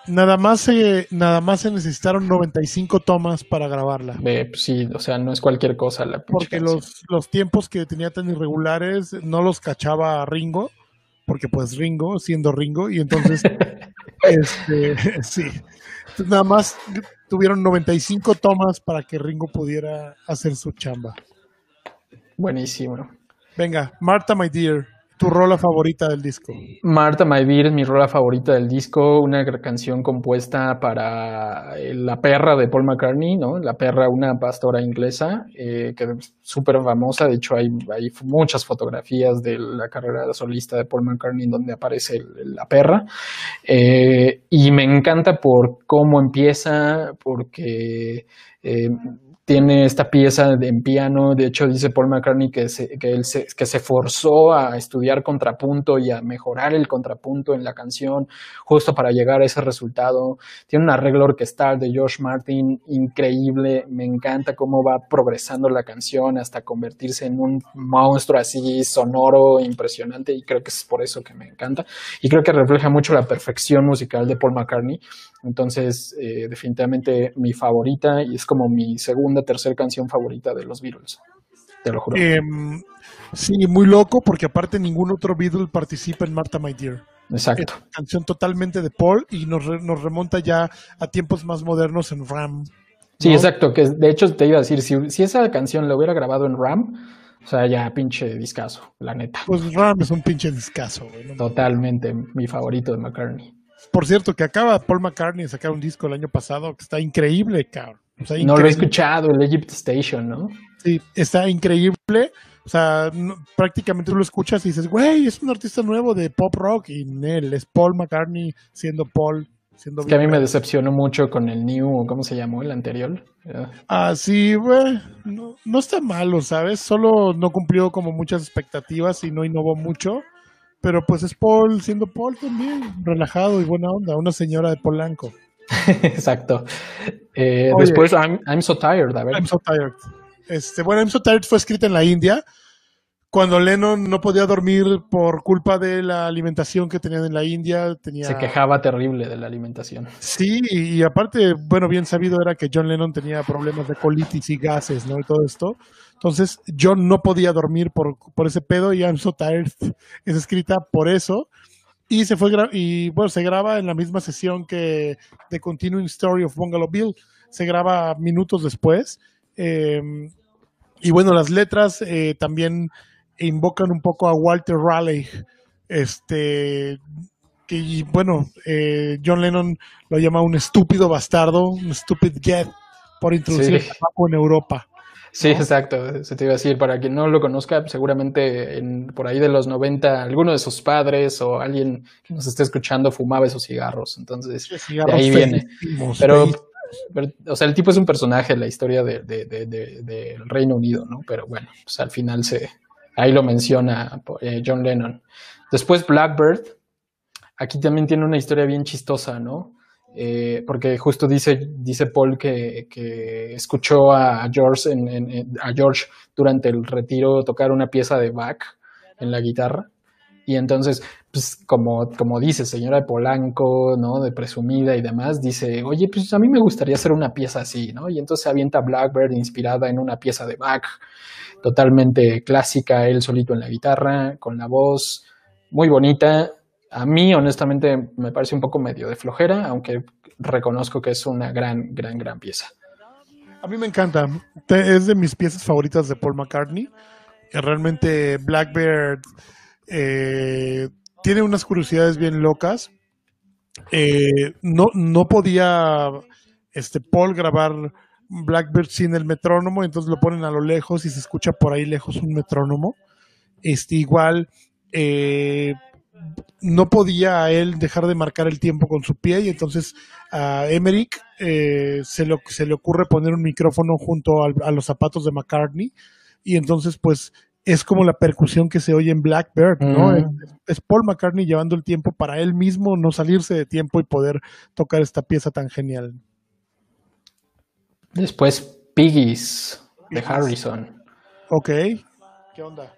Nada más, se, nada más se necesitaron 95 tomas para grabarla. Eh, pues sí, o sea, no es cualquier cosa la Porque los, los tiempos que tenía tan irregulares no los cachaba Ringo, porque pues Ringo, siendo Ringo, y entonces, este, sí, nada más tuvieron 95 tomas para que Ringo pudiera hacer su chamba. Buenísimo. Venga, Marta, my dear, tu rola favorita del disco. Marta My Beer es mi rola favorita del disco, una canción compuesta para La perra de Paul McCartney, ¿no? La perra, una pastora inglesa, eh, que es súper famosa, de hecho hay, hay, muchas fotografías de la carrera solista de Paul McCartney donde aparece la perra, eh, y me encanta por cómo empieza, porque... Eh, tiene esta pieza de, en piano, de hecho dice Paul McCartney que se, que, él se, que se forzó a estudiar contrapunto y a mejorar el contrapunto en la canción justo para llegar a ese resultado. Tiene un arreglo orquestal de George Martin increíble, me encanta cómo va progresando la canción hasta convertirse en un monstruo así sonoro, impresionante y creo que es por eso que me encanta y creo que refleja mucho la perfección musical de Paul McCartney. Entonces, eh, definitivamente mi favorita y es como mi segunda, tercera canción favorita de los Beatles. Te lo juro. Eh, sí, muy loco porque aparte ningún otro Beatle participa en Marta My Dear. Exacto. Es una canción totalmente de Paul y nos, re, nos remonta ya a tiempos más modernos en Ram. ¿no? Sí, exacto. Que de hecho te iba a decir, si, si esa canción la hubiera grabado en Ram, o sea, ya pinche discazo, la neta. Pues Ram es un pinche discazo, güey. ¿no? Totalmente, mi favorito de McCartney. Por cierto, que acaba Paul McCartney de sacar un disco el año pasado que está increíble, cabrón. No lo he escuchado, el Egypt Station, ¿no? Sí, está increíble. O sea, prácticamente tú lo escuchas y dices, güey, es un artista nuevo de pop rock. Y él es Paul McCartney siendo Paul. Siendo es que a mí me decepcionó mucho con el New, ¿cómo se llamó? El anterior. Ah, sí, güey. No, no está malo, ¿sabes? Solo no cumplió como muchas expectativas y no innovó mucho. Pero pues es Paul siendo Paul también, relajado y buena onda, una señora de Polanco. Exacto. Eh, después, I'm, I'm, So Tired, a ver. I'm So Tired. Este, bueno, I'm So Tired fue escrita en la India, cuando Lennon no podía dormir por culpa de la alimentación que tenían en la India. Tenía... Se quejaba terrible de la alimentación. Sí, y, aparte, bueno, bien sabido era que John Lennon tenía problemas de colitis y gases, ¿no? Y todo esto. Entonces, John no podía dormir por, por ese pedo y I'm So Tired es escrita por eso. Y se fue y bueno, se graba en la misma sesión que The Continuing Story of Bungalow Bill. Se graba minutos después. Em, y bueno, las letras eh, también invocan un poco a Walter Raleigh. Este que bueno, eh, John Lennon lo llama un estúpido bastardo, un stupid get por introducir el tabaco en Europa. Sí, exacto. Se te iba a decir, para quien no lo conozca, seguramente en, por ahí de los 90, alguno de sus padres o alguien que nos esté escuchando fumaba esos cigarros. Entonces, de ahí viene. Pero, o sea, el tipo es un personaje en la historia del de, Reino Unido, ¿no? Pero bueno, pues al final se, ahí lo menciona eh, John Lennon. Después Blackbird, aquí también tiene una historia bien chistosa, ¿no? Eh, porque justo dice, dice Paul que, escuchó a George, a George durante el retiro tocar una pieza de Bach en la guitarra. Y entonces, pues como, como dice, señora de Polanco, ¿no? De presumida y demás, dice, oye, pues a mí me gustaría hacer una pieza así, ¿no? Y entonces avienta Blackbird inspirada en una pieza de Bach, totalmente clásica, él solito en la guitarra, con la voz muy bonita, a mí, honestamente, me parece un poco medio de flojera, aunque reconozco que es una gran, gran, gran pieza. A mí me encanta. Es de mis piezas favoritas de Paul McCartney. Realmente Blackbird eh, tiene unas curiosidades bien locas. Eh, no, no podía este, Paul grabar Blackbird sin el metrónomo, entonces lo ponen a lo lejos y se escucha por ahí lejos un metrónomo. Este, igual, eh, no podía él dejar de marcar el tiempo con su pie y entonces a Emmerich eh, se, se le ocurre poner un micrófono junto a los zapatos de McCartney y entonces pues es como la percusión que se oye en Blackbird, ¿no? Mm. Es, Paul McCartney llevando el tiempo para él mismo no salirse de tiempo y poder tocar esta pieza tan genial. Después Piggies de Harrison. Ok. ¿Qué onda?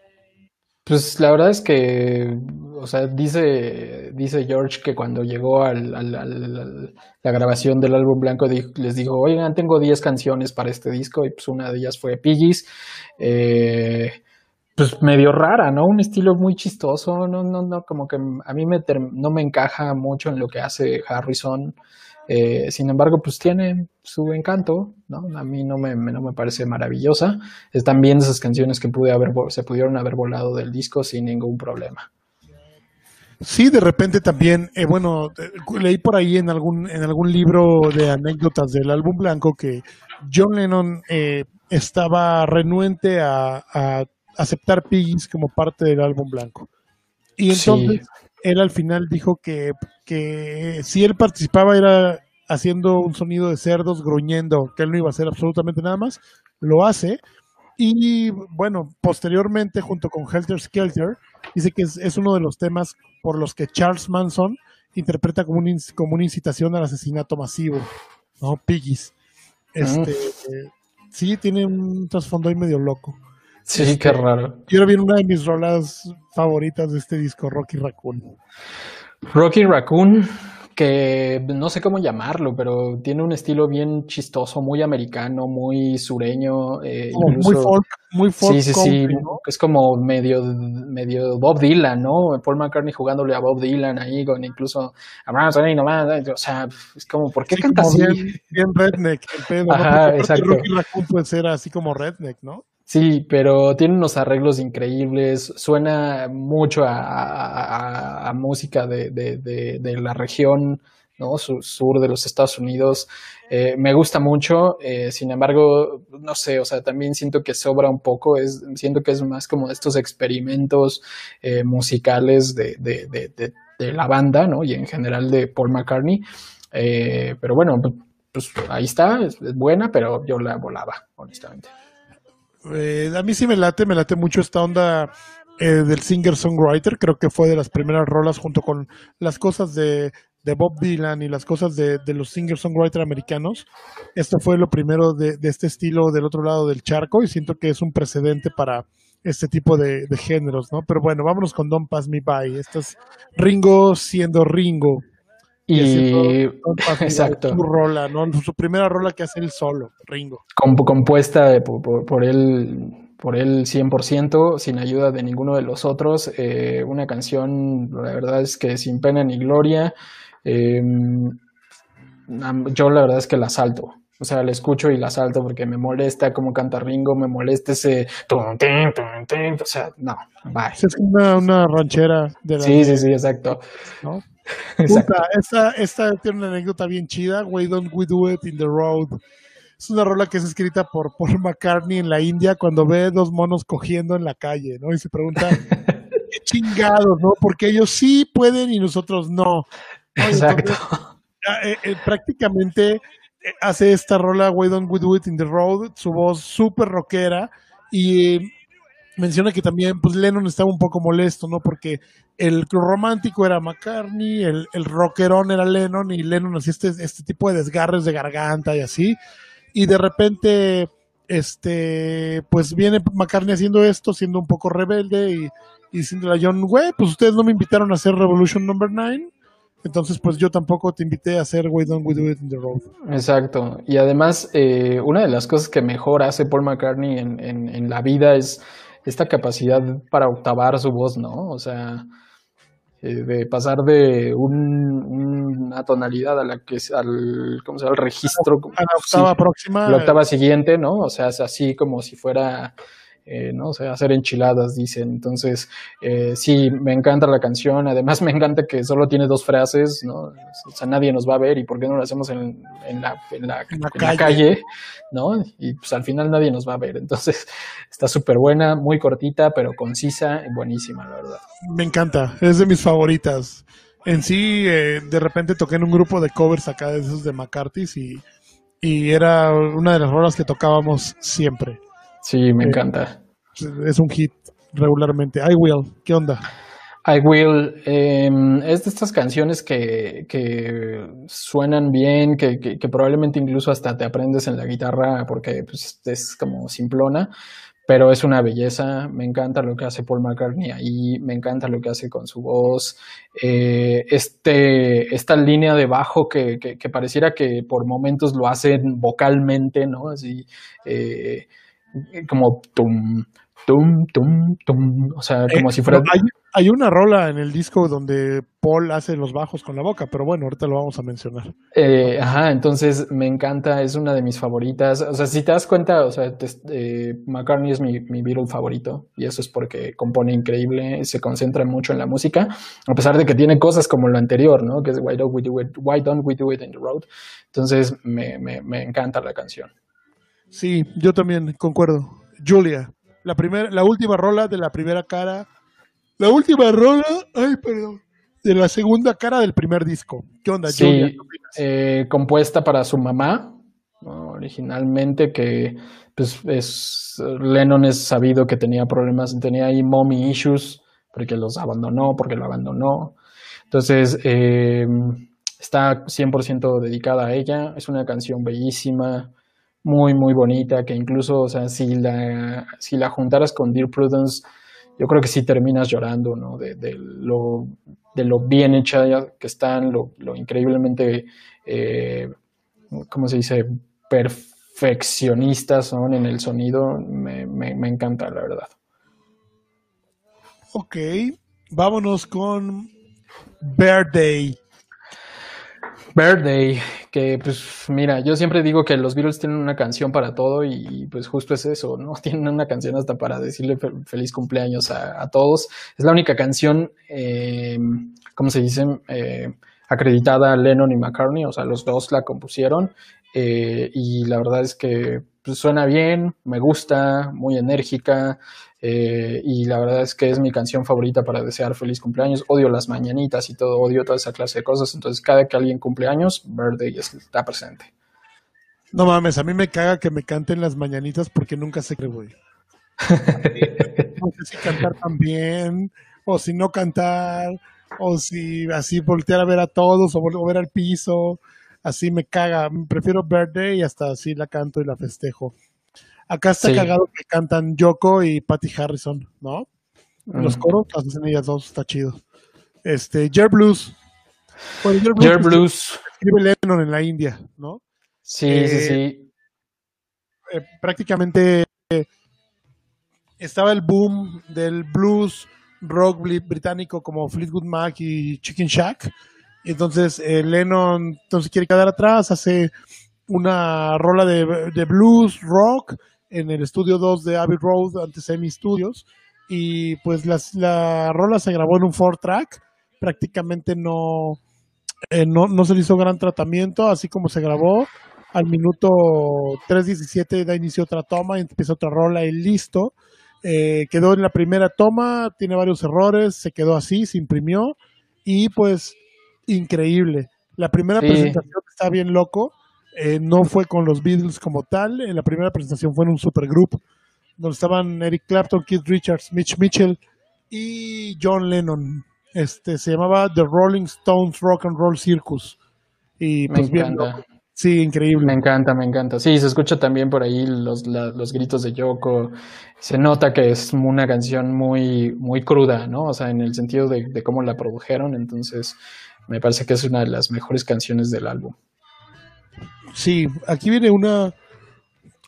Pues la verdad es que, o sea, dice, dice George que cuando llegó al, la grabación del álbum blanco les dijo, oigan, tengo 10 canciones para este disco y pues una de ellas fue Piggies. Eh, pues medio rara, ¿no? Un estilo muy chistoso, no, no, no, como que a mí me no me encaja mucho en lo que hace Harrison. Eh, sin embargo, pues tiene su encanto, ¿no? A mí no me, no me parece maravillosa. Están bien esas canciones que pude haber, se pudieron haber volado del disco sin ningún problema. Sí, de repente también, eh, bueno, leí por ahí en algún, en algún libro de anécdotas del álbum blanco que John Lennon eh, estaba renuente a, aceptar Piggies como parte del álbum blanco. Y entonces él al final dijo que, que si él participaba era haciendo un sonido de cerdos gruñendo, que él no iba a hacer absolutamente nada más, lo hace. Y bueno, posteriormente, junto con Helter Skelter, dice que es, uno de los temas por los que Charles Manson interpreta como, un, como una incitación al asesinato masivo, ¿no? Piggies. Este, sí, tiene un trasfondo ahí medio loco. Sí, qué este, raro. Quiero ver una de mis rolas favoritas de este disco, Rocky Raccoon. Rocky Raccoon, que no sé cómo llamarlo, pero tiene un estilo bien chistoso, muy americano, muy sureño. Eh, muy folk, muy folk. Sí, sí, sí. Es como medio, medio Bob Dylan, ¿no? Paul McCartney jugándole a Bob Dylan ahí, con incluso. O sea, es como, ¿por qué canta así? Bien, redneck, el pedo. Ajá, exacto. Rocky Raccoon puede ser así como redneck, ¿no? Sí, pero tiene unos arreglos increíbles, suena mucho a, música de, de, de, la región ¿no? Sur, de los Estados Unidos. Eh, me gusta mucho, eh, sin embargo, no sé, o sea, también siento que sobra un poco, es, siento que es más como estos experimentos eh, musicales de, la banda, ¿no? Y en general de Paul McCartney. pero bueno, pues ahí está, es, buena, pero yo la volaba, honestamente. A mí sí me late, me late mucho esta onda del singer-songwriter, creo que fue de las primeras rolas junto con las cosas de Bob Dylan y las cosas de, los singer-songwriter americanos. Esto fue lo primero de, este estilo del otro lado del charco y siento que es un precedente para este tipo de, géneros, ¿no? Pero bueno, vámonos con Don't Pass Me By. Ringo siendo Ringo. Y, exacto. su rola, ¿no? Su primera rola que hace él solo, Ringo. compuesta por, por, él por él 100%, sin ayuda de ninguno de los otros. Eh, una canción, la verdad es que sin pena ni gloria. Em, yo la verdad es que la salto. O sea, la escucho y la salto porque me molesta cómo canta Ringo, me molesta ese... O sea, no, bye. Es una, ranchera de la... Sí, sí, sí, exacto. ¿no? esta, esta tiene una anécdota bien chida. Why don't we do it in the road? Es una rola que es escrita por Paul McCartney en la India cuando ve dos monos cogiendo en la calle, ¿no? Y se pregunta, qué chingados, ¿no? Porque ellos sí pueden y nosotros no. Exacto. Eh, eh, prácticamente eh, hace esta rola Why Don't We Do It in the Road, su voz súper rockera y menciona que también pues Lennon estaba un poco molesto, ¿no? Porque el romántico era McCartney, el, el rockerón era Lennon y Lennon hacía este, este tipo de desgarres de garganta y así. Y de repente, este, pues viene McCartney haciendo esto, siendo un poco rebelde y, y diciéndole a John, güey, pues ustedes no me invitaron a hacer Revolution Number 9 entonces, pues yo tampoco te invité a hacer We Don't We Do It in the Road. Exacto. Y además, eh, una de las cosas que mejor hace Paul McCartney en, en, la vida es esta capacidad para octavar su voz, ¿no? O sea, eh, de pasar de una tonalidad a la que al, ¿cómo se llama? El registro. A la octava próxima. La octava siguiente, ¿no? O sea, es así como si fuera eh, ¿no? O sea, hacer enchiladas, dicen. Entonces, eh, sí, me encanta la canción. Además, me encanta que solo tiene dos frases, ¿no? O sea, nadie nos va a ver y ¿por qué no lo hacemos en, la, en, la, calle. ¿no? Y pues al final nadie nos va a ver. Entonces, está súper buena, muy cortita, pero concisa y buenísima, la verdad. Me encanta, es de mis favoritas. En sí, eh, de repente toqué en un grupo de covers acá de esos de McCarthy y, y era una de las rolas que tocábamos siempre. Sí, me eh, encanta. Es un hit regularmente. I Will, ¿qué onda? I Will em, es de estas canciones que, que suenan bien, que, que, probablemente incluso hasta te aprendes en la guitarra porque pues, es como simplona, pero es una belleza. Me encanta lo que hace Paul McCartney ahí, me encanta lo que hace con su voz. Eh, este, esta línea de bajo que, que, pareciera que por momentos lo hacen vocalmente, ¿no? Así. Eh, como tum, tum, tum, tum, o sea, como eh, si fuera... Hay, una rola en el disco donde Paul hace los bajos con la boca, pero bueno, ahorita lo vamos a mencionar. Eh, ajá, entonces me encanta, es una de mis favoritas. O sea, si te das cuenta, o sea, eh, McCartney es mi, mi Beatle favorito y eso es porque compone increíble, se concentra mucho en la música, a pesar de que tiene cosas como lo anterior, ¿no? Que es Why Don't We Do It, Why don't we do it in the Road. Entonces me, me, me encanta la canción. Sí, yo también concuerdo. Julia, la primera, la última rola de la primera cara, la última rola, ay, perdón, de la segunda cara del primer disco. ¿Qué onda, sí, eh, compuesta para su mamá, originalmente que pues es Lennon es sabido que tenía problemas, tenía ahí mommy issues porque los abandonó, porque lo abandonó. Entonces, eh, está 100% dedicada a ella. Es una canción bellísima muy, muy bonita, que incluso, o sea, si la, si la juntaras con Dear Prudence, yo creo que sí terminas llorando, ¿no? De, lo, de lo bien hecha que están, lo, increíblemente, eh, ¿cómo se dice? Perfeccionistas son en el sonido. Me, me, me encanta, la verdad. Ok, vámonos con Birthday. Birthday, que pues mira, yo siempre digo que los Beatles tienen una canción para todo y pues justo es eso, ¿no? Tienen una canción hasta para decirle feliz cumpleaños a, todos. Es la única canción, eh, ¿cómo se dice? Eh, acreditada a Lennon y McCartney, o sea, los dos la compusieron. Eh, y la verdad es que pues, suena bien, me gusta, muy enérgica. Eh, y la verdad es que es mi canción favorita para desear feliz cumpleaños. Odio las mañanitas y todo, odio toda esa clase de cosas. Entonces, cada que alguien cumple años, Birthday está presente. No mames, a mí me caga que me canten las mañanitas porque nunca sé qué, güey. no sé si cantar también, o si no cantar, o si así voltear a ver a todos, o volver al piso. Así me caga. Prefiero Birthday y hasta así la canto y la festejo. Acá está cagado que cantan Yoko y Patty Harrison, ¿no? Los coros, las hacen ellas dos, está chido. Este, Jer Blues. Jer Blues. Escribe Lennon en la India, ¿no? Sí, sí, eh, sí. Eh, prácticamente estaba el boom del blues rock británico como Fleetwood Mac y Chicken Shack. Entonces eh, Lennon entonces quiere quedar atrás, hace una rola de, de blues rock en el estudio 2 de Abbey Road, antes Semi Studios, y pues la rola se grabó en un four track, prácticamente no, eh, no, no se le hizo gran tratamiento, así como se grabó, al minuto 3.17 da inicio otra toma empieza otra rola y listo. Eh, quedó en la primera toma, tiene varios errores, se quedó así, se imprimió y pues increíble. La primera presentación está bien loco, eh, no fue con los Beatles como tal. En la primera presentación fue en un supergroup donde estaban Eric Clapton, Keith Richards, Mitch Mitchell y John Lennon. Este se llamaba The Rolling Stones Rock and Roll Circus. Y pues bien, sí, increíble. Me encanta, me encanta. Sí, se escucha también por ahí los, los gritos de Yoko. Se nota que es una canción muy, muy cruda, ¿no? O sea, en el sentido de, de cómo la produjeron. Entonces, me parece que es una de las mejores canciones del álbum. Sí, aquí viene una,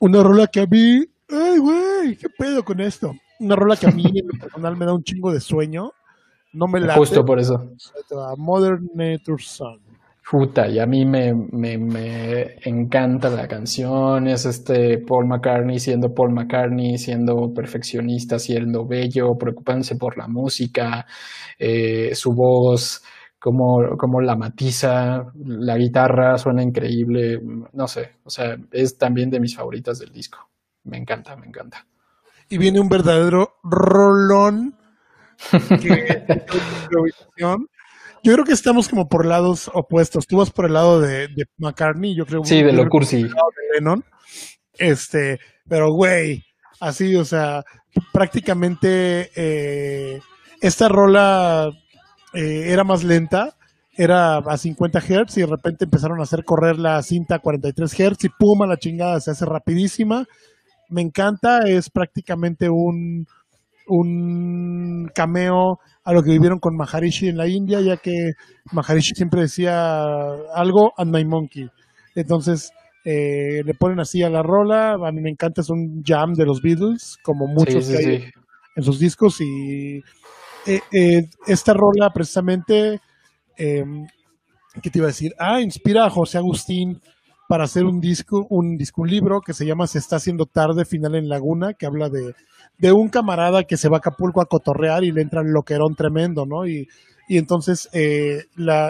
una rola que a mí. ¡Ay, güey! ¿Qué pedo con esto? Una rola que a mí en lo personal me da un chingo de sueño. No me la. Justo por eso. Modern Nature Sun. Puta, y a mí me, me, me, encanta la canción. Es este Paul McCartney siendo Paul McCartney, siendo perfeccionista, siendo bello, preocupándose por la música, eh, su voz como la matiza, la guitarra suena increíble, no sé, o sea, es también de mis favoritas del disco. Me encanta, me encanta. Y viene un verdadero rolón. yo creo que estamos como por lados opuestos. Tú vas por el lado de, McCartney, yo creo. Sí, de lo cursi. Este, pero güey, así, o sea, prácticamente eh, esta rola eh, era más lenta, era a 50 Hz y de repente empezaron a hacer correr la cinta a 43 Hz y pum, a la chingada, se hace rapidísima. Me encanta, es prácticamente un, un cameo a lo que vivieron con Maharishi en la India, ya que Maharishi siempre decía algo and my monkey. Entonces eh, le ponen así a la rola, a mí me encanta, es un jam de los Beatles, como muchos que hay en sus discos y eh, eh, esta rola precisamente, eh, ¿qué te iba a decir? Ah, inspira a José Agustín para hacer un disco, un disco, un libro que se llama Se está haciendo tarde, final en Laguna, que habla de, de un camarada que se va a Acapulco a cotorrear y le entra el loquerón tremendo, ¿no? Y, y entonces eh,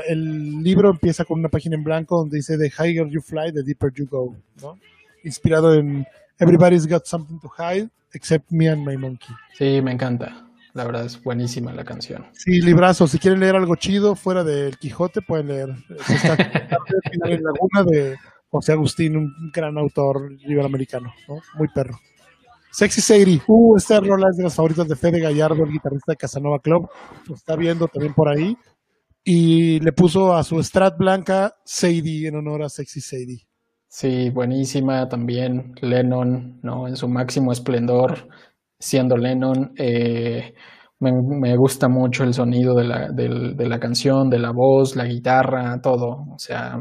el libro empieza con una página en blanco donde dice The higher you fly, the deeper you go, ¿no? Inspirado en Everybody's got something to hide, except me and my monkey. Sí, me encanta. La verdad es buenísima la canción. Sí, librazo. Si quieren leer algo chido fuera del Quijote, pueden leer. está en Laguna de José Agustín, un gran autor iberoamericano, ¿no? Muy perro. Sexy Sadie. Uh, esta rola es de las favoritas de Fede Gallardo, el guitarrista de Casanova Club. Lo está viendo también por ahí. Y le puso a su Strat blanca Sadie en honor a Sexy Sadie. Sí, buenísima también. Lennon, ¿no? En su máximo esplendor siendo Lennon. Eh, me, gusta mucho el sonido de la, de, la, canción, de la voz, la guitarra, todo. O sea,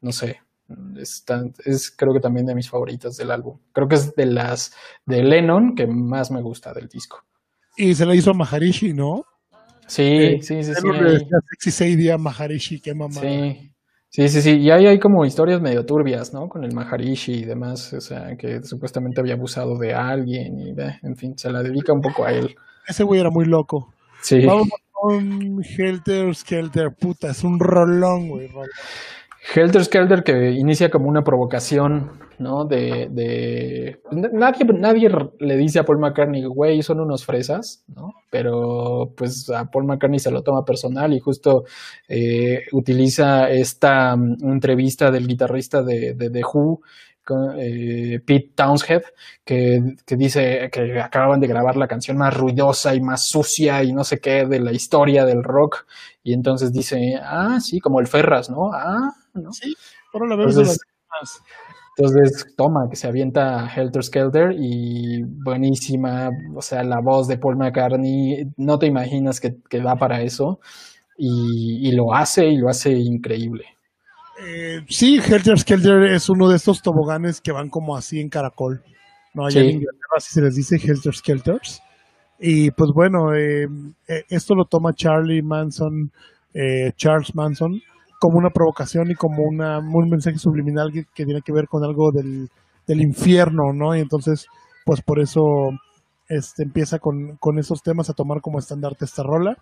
no sé. Es, es, creo que también de mis favoritas del álbum. Creo que es de las de Lennon que más me gusta del disco. Y se la hizo a Maharishi, ¿no? Sí, eh, sí, sí, sí. Sexy Maharishi, qué mamá. Sí. Sí, sí, sí. Y ahí hay como historias medio turbias, ¿no? Con el Maharishi y demás, o sea, que supuestamente había abusado de alguien y, en fin, se la dedica un poco a él. Ese güey era muy loco. Sí. Vamos con Helter Skelter, puta, es un rolón, güey. Helter Skelter que inicia como una provocación, ¿no? De, de... Nadie, nadie le dice a Paul McCartney, güey, son unos fresas, ¿no? Pero pues a Paul McCartney se lo toma personal y justo eh, utiliza esta um, entrevista del guitarrista de, de The Who eh, Pete Townshead, que, dice que acababan de grabar la canción más ruidosa y más sucia y no sé qué de la historia del rock. Y entonces dice, ah, sí, como el Ferras, ¿no? Ah, ¿no? Sí, ahora la vemos entonces, entonces toma, que se avienta Helter Skelter y buenísima, o sea, la voz de Paul McCartney, no te imaginas que, que da para eso. y lo hace y lo hace increíble. Eh, sí, Helter Skelter es uno de estos toboganes que van como así en caracol. ¿no? Allá en Inglaterra así se les dice Helter Skelters. Y pues bueno, eh, eh, esto lo toma Charlie Manson, Charles Manson, como una provocación y como una, un mensaje subliminal que, tiene que ver con algo del, infierno, ¿no? Y entonces, pues por eso este, empieza con, esos temas a tomar como estandarte esta rola.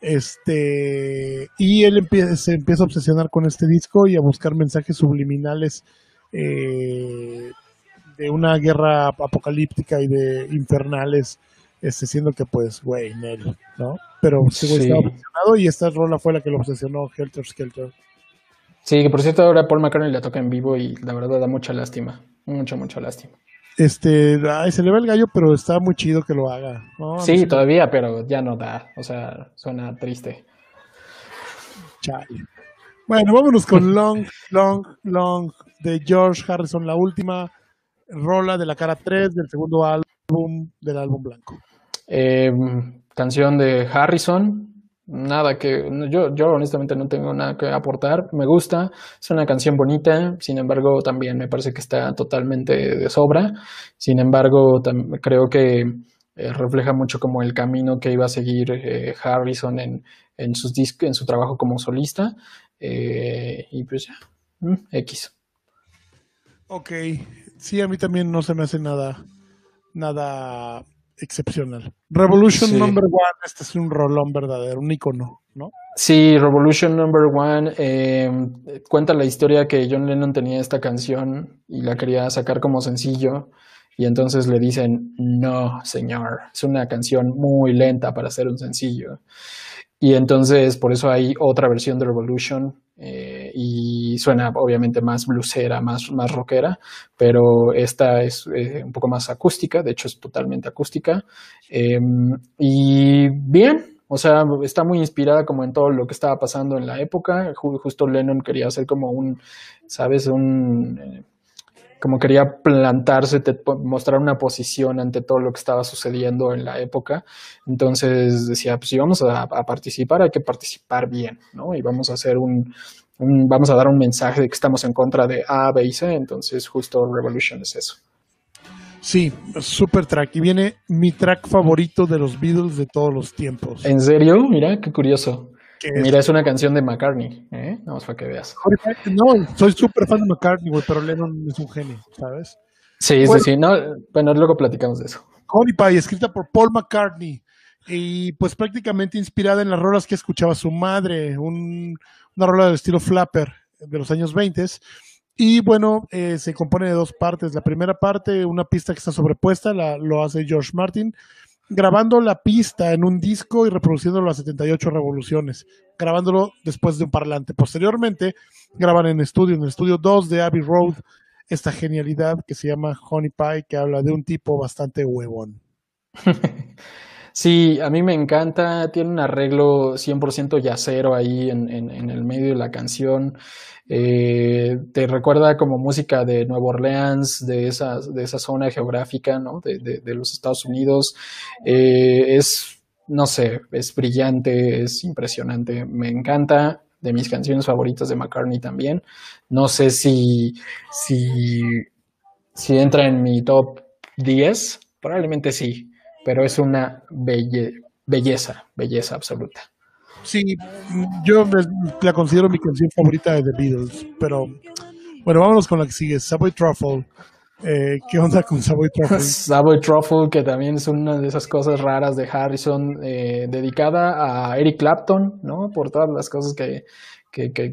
Este, y él se empieza a obsesionar con este disco y a buscar mensajes subliminales eh, de una guerra apocalíptica y de infernales, este, siendo que pues, güey, Nel, ¿no? Pero ese güey estaba obsesionado y esta rola fue la que lo obsesionó, Helter Skelter. Sí, que por cierto ahora Paul McCartney la toca en vivo y la verdad da mucha lástima, mucha, mucha lástima. Este, ay, se le va el gallo, pero está muy chido que lo haga. Sí, todavía, pero ya no da. O sea, suena triste. Chale. Bueno, vámonos con Long, Long, Long de George Harrison, la última rola de la cara 3 del segundo álbum del álbum blanco. Eh, canción de Harrison, nada que yo, yo honestamente no tengo nada que aportar. Me gusta, es una canción bonita, sin embargo también me parece que está totalmente de sobra. Sin embargo, creo que eh, refleja mucho como el camino que iba a seguir eh, Harrison en, en, sus en su trabajo como solista. Eh, y pues ya, mm, X. Ok, sí, a mí también no se me hace nada, nada excepcional. Revolution Number One, este es un rolón verdadero, un icono, ¿no? Sí, Revolution Number One em, cuenta la historia que John Lennon tenía esta canción y la quería sacar como sencillo. Y entonces le dicen, no, señor, es una canción muy lenta para ser un sencillo. Y entonces por eso hay otra versión de Revolution eh, y suena obviamente más blusera, más, más rockera, pero esta es eh, un poco más acústica, de hecho es totalmente acústica. Em, y bien, o sea, está muy inspirada como en todo lo que estaba pasando en la época. Justo Lennon quería hacer como un, ¿sabes? Un... Eh, como quería plantarse, mostrar una posición ante todo lo que estaba sucediendo en la época. Entonces decía, pues si vamos a, participar, hay que participar bien, ¿no? Y vamos a hacer un, vamos a dar un mensaje de que estamos en contra de A, B y C. Entonces justo Revolution es eso. Sí, super track. Y viene mi track favorito de los Beatles de todos los tiempos. ¿En serio? Mira, qué curioso. Mira, es una canción de McCartney, ¿eh? Vamos para que veas. No, soy súper fan de McCartney, güey, pero Lennon es un genio, ¿sabes? Sí, sí, sí. No, bueno, luego platicamos de eso. Honey Pie, escrita por Paul McCartney. Y pues prácticamente inspirada en las rolas que escuchaba su madre, un, una rola del estilo Flapper de los años 20. Y bueno, eh, se compone de dos partes. La primera parte, una pista que está sobrepuesta, la, lo hace George Martin grabando la pista en un disco y reproduciéndolo a 78 revoluciones, grabándolo después de un parlante. Posteriormente, graban en estudio, en el estudio 2 de Abbey Road, esta genialidad que se llama Honey Pie, que habla de un tipo bastante huevón. Sí, a mí me encanta, tiene un arreglo 100% yacero ahí en, en, el medio de la canción. Eh, te recuerda como música de Nueva Orleans, de esa, de esa zona geográfica, ¿no? De, de, los Estados Unidos. Eh, es, no sé, es brillante, es impresionante, me encanta. De mis canciones favoritas de McCartney también. No sé si, si, si entra en mi top 10, probablemente sí, pero es una belleza, belleza absoluta. Sí, yo la considero mi canción favorita de The Beatles, pero bueno, vámonos con la que sigue, Subway Truffle. Eh, ¿Qué onda con Savoy Truffle? Savoy Truffle, que también es una de esas cosas raras de Harrison, eh, dedicada a Eric Clapton, ¿no? Por todas las cosas que, que, que,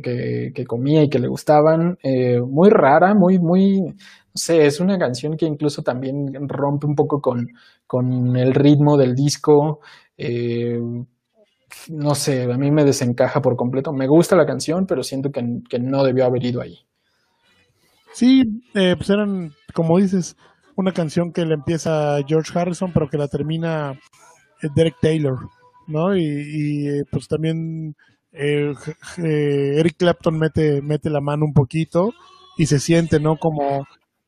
que, comía y que le gustaban. Eh, muy rara, muy, muy, sé, es una canción que incluso también rompe un poco con, con el ritmo del disco. Eh, no sé, a mí me desencaja por completo. Me gusta la canción, pero siento que, no debió haber ido ahí. Sí, eh, pues eran, como dices, una canción que le empieza George Harrison, pero que la termina Derek Taylor, ¿no? Y, pues también Eric Clapton mete, mete la mano un poquito y se siente, ¿no? Como,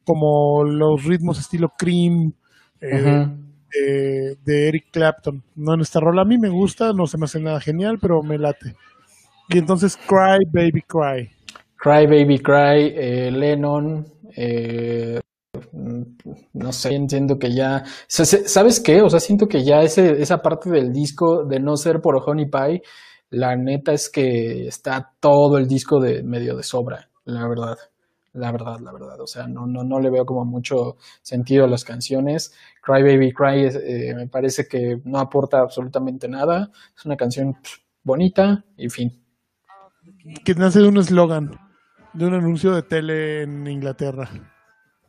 como los ritmos estilo Cream eh, de, Eric Clapton, ¿no? En esta rola a mí me gusta, no se me hace nada genial, pero me late. Y entonces Cry Baby Cry. Cry Baby Cry, eh, Lennon, eh, no sé, entiendo que ya, ¿sabes qué? O sea, siento que ya ese, esa parte del disco de no ser por Honey Pie la neta es que está todo el disco de medio de sobra, la verdad. La verdad, la verdad. O sea, no, no, no le veo como mucho sentido a las canciones. Cry Baby Cry eh, me parece que no aporta absolutamente nada. Es una canción bonita y fin. Que nace de un eslogan, de un anuncio de tele en Inglaterra,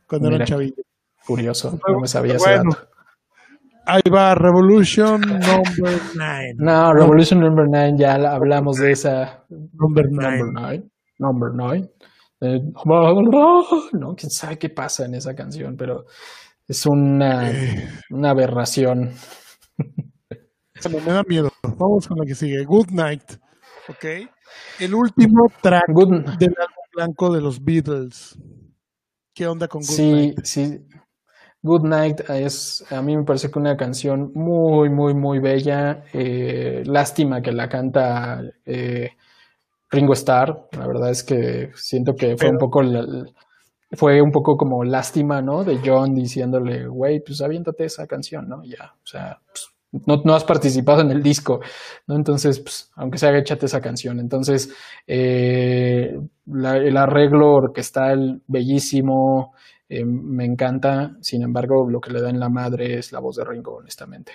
cuando era chavito. Curioso, no me sabía ese dato. Ahí va, Revolution Number 9. No, Revolution Number 9, ya hablamos de esa. Number 9. Number 9. Eh, no, quién sabe qué pasa en esa canción, pero es una, eh. una aberración. Bueno, me da miedo. Vamos con la que sigue. Good Night. ¿Ok? El último track del álbum blanco de los Beatles. ¿Qué onda con Good Night? Sí, sí. Good Night es, a mí me parece que una canción muy, muy, muy bella. Eh, lástima que la canta eh, Ringo Starr. La verdad es que siento que fue un poco, fue un poco como lástima, ¿no? De John diciéndole, güey, pues aviéntate esa canción, ¿no? Ya, o sea, pues, no, no, has participado en el disco, ¿no? Entonces, pues, aunque sea, échate esa canción. Entonces, eh, el arreglo orquestal bellísimo, eh, me encanta, sin embargo, lo que le da en la madre es la voz de Ringo, honestamente.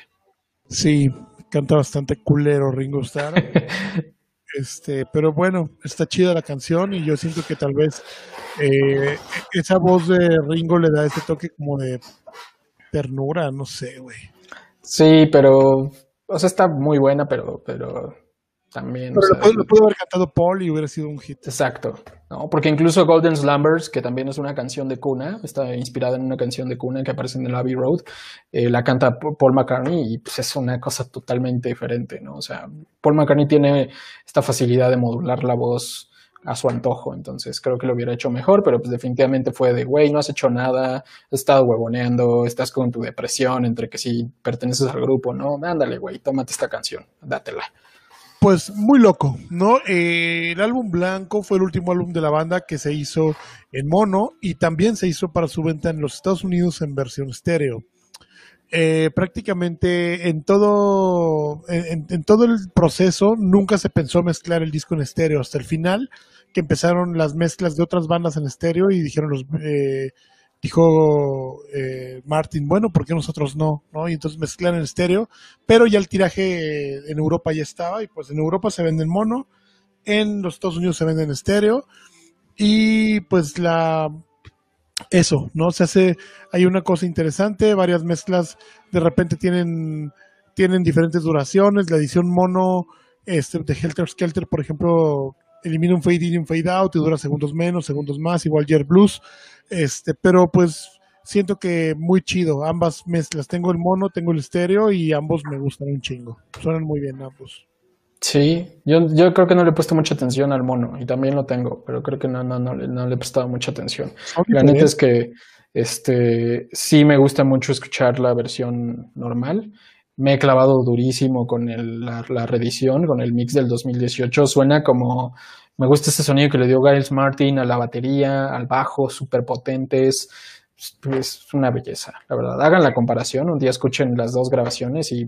Sí, canta bastante culero Ringo Starr. este, pero bueno, está chida la canción y yo siento que tal vez eh, esa voz de Ringo le da ese toque como de ternura, no sé, güey. Sí, pero, o sea, está muy buena, pero, pero también. Pero lo, pudo, haber cantado Paul y hubiera sido un hit. Exacto. ¿No? Porque incluso Golden Slumbers, que también es una canción de cuna, está inspirada en una canción de cuna que aparece en el Abbey Road, eh, la canta Paul McCartney y pues es una cosa totalmente diferente, ¿no? O sea, Paul McCartney tiene esta facilidad de modular la voz a su antojo, entonces creo que lo hubiera hecho mejor, pero pues definitivamente fue de, güey, no has hecho nada, has estado huevoneando, estás con tu depresión entre que si perteneces al grupo, ¿no? Ándale, güey, tómate esta canción, dátela pues muy loco, ¿no? Eh, el álbum blanco fue el último álbum de la banda que se hizo en mono y también se hizo para su venta en los Estados Unidos en versión estéreo. Eh, prácticamente en todo, en, todo el proceso nunca se pensó mezclar el disco en estéreo hasta el final, que empezaron las mezclas de otras bandas en estéreo y dijeron los, eh, dijo eh, Martin, bueno, ¿por qué nosotros no? ¿no? Y entonces mezclan en estéreo, pero ya el tiraje en Europa ya estaba, y pues en Europa se vende en mono, en los Estados Unidos se vende en estéreo, y pues la eso, ¿no? Se hace, hay una cosa interesante, varias mezclas de repente tienen, tienen diferentes duraciones, la edición mono este, de Helter Skelter, por ejemplo, elimina un fade in y un fade out y dura segundos menos, segundos más, igual Jet Blues. Este, pero pues siento que muy chido. Ambas mezclas. Tengo el mono, tengo el estéreo y ambos me gustan un chingo. Suenan muy bien ambos. Sí, yo, yo creo que no le he puesto mucha atención al mono y también lo tengo, pero creo que no, no, no, no le he prestado mucha atención. La neta es que este, sí me gusta mucho escuchar la versión normal. Me he clavado durísimo con el, la, la reedición, con el mix del 2018. Suena como me gusta ese sonido que le dio Giles Martin a la batería, al bajo, súper potentes. Es una belleza, la verdad. Hagan la comparación, un día escuchen las dos grabaciones y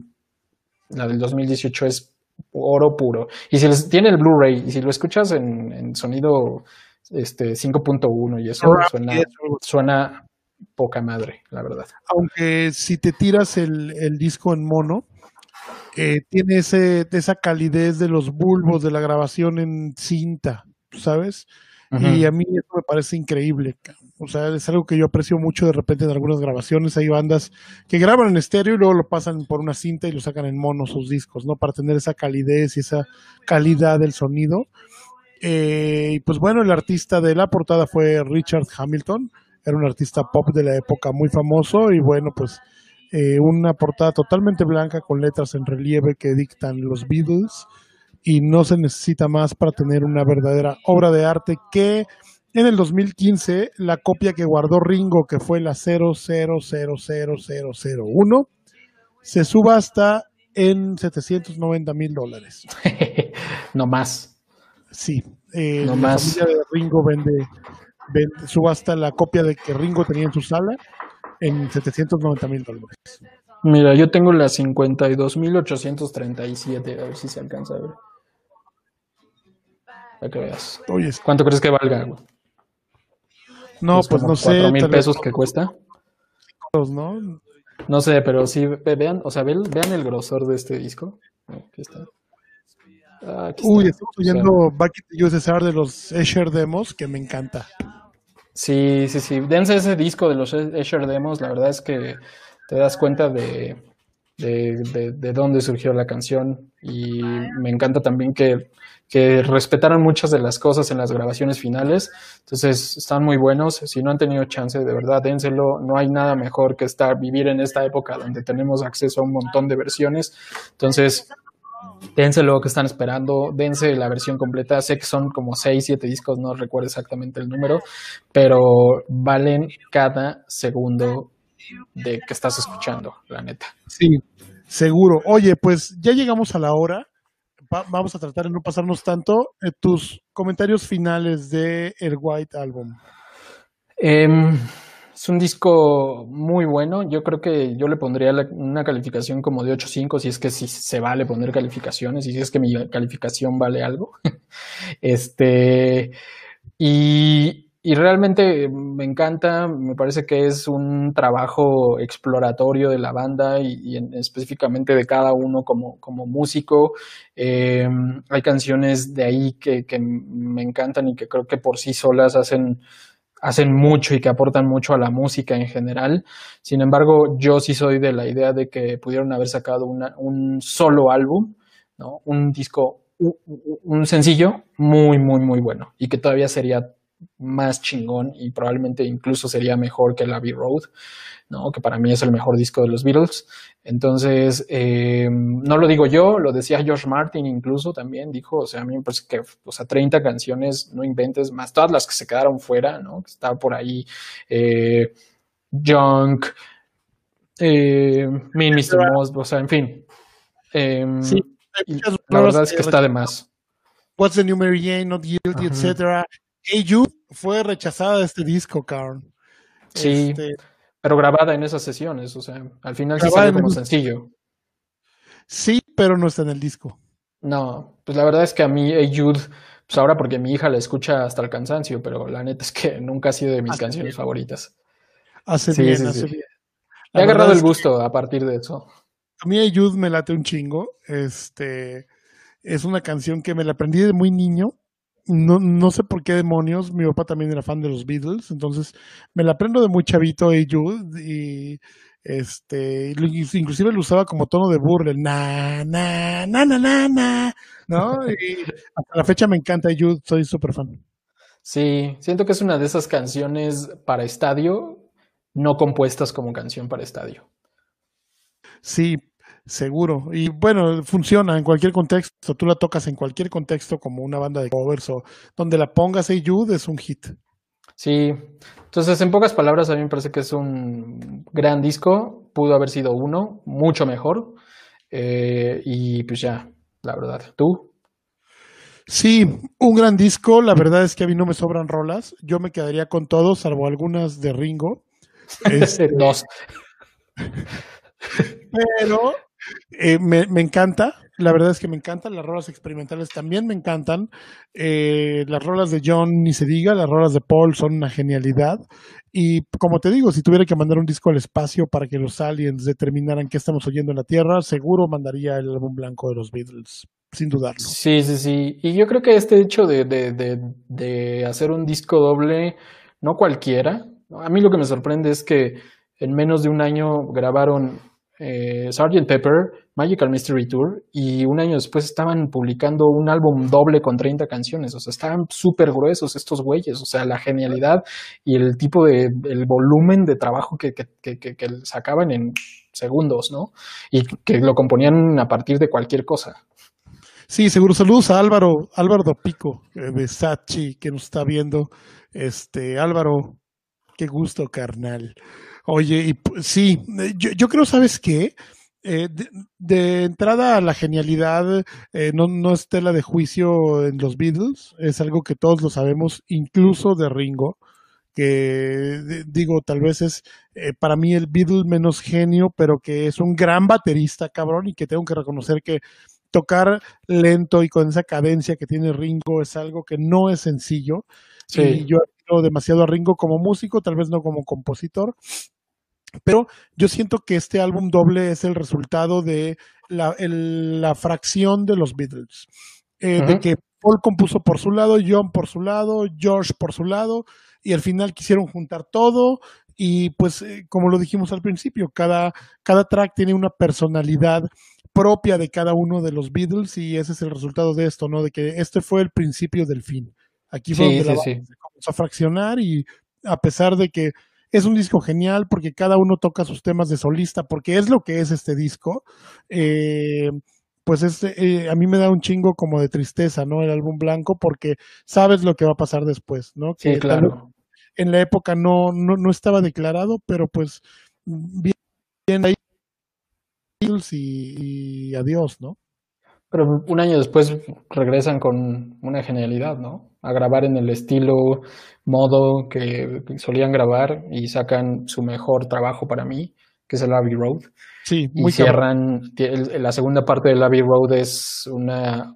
la del 2018 es oro puro. Y si les tiene el Blu-ray y si lo escuchas en, sonido este 5.1 y eso suena, suena poca madre, la verdad. Aunque si te tiras el, el disco en mono, eh, tiene ese, esa calidez de los bulbos de la grabación en cinta, ¿sabes? Y a mí eso me parece increíble. O sea, es algo que yo aprecio mucho de repente en algunas grabaciones. Hay bandas que graban en estéreo y luego lo pasan por una cinta y lo sacan en mono sus discos, ¿no? Para tener esa calidez y esa calidad del sonido. Eh, y pues bueno, el artista de la portada fue Richard Hamilton. Era un artista pop de la época muy famoso y bueno, pues eh, una portada totalmente blanca con letras en relieve que dictan los Beatles y no se necesita más para tener una verdadera obra de arte que en el 2015 la copia que guardó Ringo que fue la 0000001 se subasta en 790 mil dólares. no más. Sí, eh, la familia de Ringo vende, subasta la copia de que Ringo tenía en su sala en 790 mil dólares. Mira, yo tengo la 52.837, a ver si se alcanza a ver. Para que veas. Oye, ¿Cuánto crees que valga? No, pues, no sé. ¿Cuatro mil pesos que cuesta? ¿no? No sé, pero sí, vean, o sea, vean, el grosor de este disco. Aquí está. Ah, Uy, estoy oyendo Back in the USSR de los Escher Demos, que me encanta. Sí, sí, sí. Dense ese disco de los Escher Demos, la verdad es que te das cuenta de, de, de, dónde surgió la canción y me encanta también que, que, respetaron muchas de las cosas en las grabaciones finales. Entonces están muy buenos. Si no han tenido chance, de verdad, dénselo. No hay nada mejor que estar, vivir en esta época donde tenemos acceso a un montón de versiones. Entonces, dense lo que están esperando, dense la versión completa. Sé que son como 6, 7 discos, no recuerdo exactamente el número, pero valen cada segundo de que estás escuchando, la neta. Sí, seguro. Oye, pues ya llegamos a la hora. vamos a tratar de no pasarnos tanto. Eh, tus comentarios finales de el White Album. Eh, es un disco muy bueno. Yo creo que yo le pondría una calificación como de 8.5 si es que si se vale poner calificaciones y si es que mi calificación vale algo. este, y, y, realmente me encanta, me parece que es un trabajo exploratorio de la banda y, específicamente de cada uno como, como músico. Eh, hay canciones de ahí que, que me encantan y que creo que por sí solas hacen hacen mucho y que aportan mucho a la música en general. Sin embargo, yo sí soy de la idea de que pudieron haber sacado un solo álbum, ¿no? un disco, un, sencillo muy, muy, muy bueno y que todavía sería más chingón y probablemente incluso sería mejor que el Abbey Road. ¿no? que para mí es el mejor disco de los Beatles. Entonces, eh, no lo digo yo, lo decía George Martin incluso también, dijo, o sea, a mí me parece que, o sea, 30 canciones, no inventes, más todas las que se quedaron fuera, ¿no? Que estaba por ahí eh, Junk, eh, Mr. Moss, o sea, en fin. Em, sí, la verdad es que está de más. What's the New Mary Jane, Not Guilty, etc. Hey You fue rechazada de este disco, Carl. Sí. Este, pero grabada en esas sesiones, o sea, al final sí salió como sencillo. Sí, pero no está en el disco. No, pues la verdad es que a mí hey Jude, pues ahora porque mi hija la escucha hasta el cansancio, pero la neta es que nunca ha sido de mis canciones favoritas. Hace bien, hace bien. He agarrado el gusto a partir de eso. A mí hey Jude me late un chingo. Este es una canción que me la aprendí de muy niño no, no sé por qué demonios, mi papá también era fan de los Beatles, entonces me la aprendo de muy chavito y y este, inclusive lo usaba como tono de burla, na, na, na, na, na, na, ¿no? Y hasta la fecha me encanta Jude, soy súper fan. Sí, siento que es una de esas canciones para estadio, no compuestas como canción para estadio. Sí, Seguro. Y bueno, funciona en cualquier contexto. Tú la tocas en cualquier contexto como una banda de covers o donde la pongas Hey Jude es un hit. Sí. Entonces, en pocas palabras, a mí me parece que es un gran disco. Pudo haber sido uno, mucho mejor. Eh, y pues ya, la verdad. ¿Tú? Sí, un gran disco. La verdad es que a mí no me sobran rolas. Yo me quedaría con todos, salvo algunas de Ringo. Este, Dos. Pero eh, me, encanta. la verdad es que me encantan, las rolas experimentales también me encantan, eh, las rolas de John ni se diga, las rolas de Paul son una genialidad y como te digo, si tuviera que mandar un disco al espacio para que los aliens determinaran qué estamos oyendo en la Tierra, seguro mandaría el álbum blanco de los Beatles, sin dudarlo. Sí, sí, sí, y yo creo que este hecho de, de, de, de hacer un disco doble, no cualquiera, a mí lo que me sorprende es que en menos de un año grabaron eh, Sgt. Pepper, Magical Mystery Tour, y un año después estaban publicando un álbum doble con 30 canciones. O sea, estaban súper gruesos estos güeyes. O sea, la genialidad y el tipo de, el volumen de trabajo que, que, que, que, sacaban en segundos, ¿no? Y que lo componían a partir de cualquier cosa. Sí, seguro. Saludos a Álvaro, Álvaro Pico eh, de Sachi, que nos está viendo. Este, Álvaro, qué gusto, carnal. Oye, y sí, yo, yo creo, ¿sabes qué? Eh, de, entrada a la genialidad eh, no, no es tela de juicio en los Beatles, es algo que todos lo sabemos, incluso de Ringo, que digo, tal vez es eh, para mí el Beatle menos genio, pero que es un gran baterista, cabrón, y que tengo que reconocer que tocar lento y con esa cadencia que tiene Ringo es algo que no es sencillo. Sí. Y yo admiro demasiado a Ringo como músico, tal vez no como compositor, pero yo siento que este álbum doble es el resultado de la, el, la fracción de los Beatles. Eh, uh -huh. De que Paul compuso por su lado, John por su lado, George por su lado, y al final quisieron juntar todo. Y pues, eh, como lo dijimos al principio, cada, cada track tiene una personalidad propia de cada uno de los Beatles, y ese es el resultado de esto, ¿no? De que este fue el principio del fin. Aquí fue sí, donde sí, la sí. se comenzó a fraccionar, y a pesar de que es un disco genial porque cada uno toca sus temas de solista, porque es lo que es este disco. Eh, pues es, eh, a mí me da un chingo como de tristeza, ¿no? El álbum blanco, porque sabes lo que va a pasar después, ¿no? Que sí, claro. En la época no, no, no estaba declarado, pero pues bien, bien ahí y, y adiós, ¿no? Pero un año después regresan con una genialidad, ¿no? A grabar en el estilo modo que solían grabar y sacan su mejor trabajo para mí, que es el Abbey Road. Sí, muy y cierran, la segunda parte del Abbey Road es una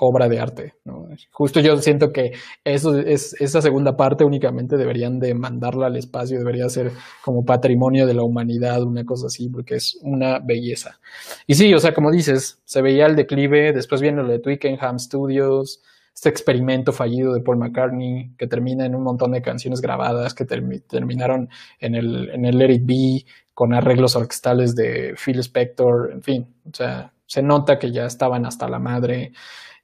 obra de arte. ¿no? Justo yo siento que eso es, esa segunda parte únicamente deberían de mandarla al espacio, debería ser como patrimonio de la humanidad, una cosa así, porque es una belleza. Y sí, o sea, como dices, se veía el declive, después viene lo de Twickenham Studios, este experimento fallido de Paul McCartney, que termina en un montón de canciones grabadas, que termi terminaron en el, en el Let It Be, con arreglos orquestales de Phil Spector, en fin, o sea, se nota que ya estaban hasta la madre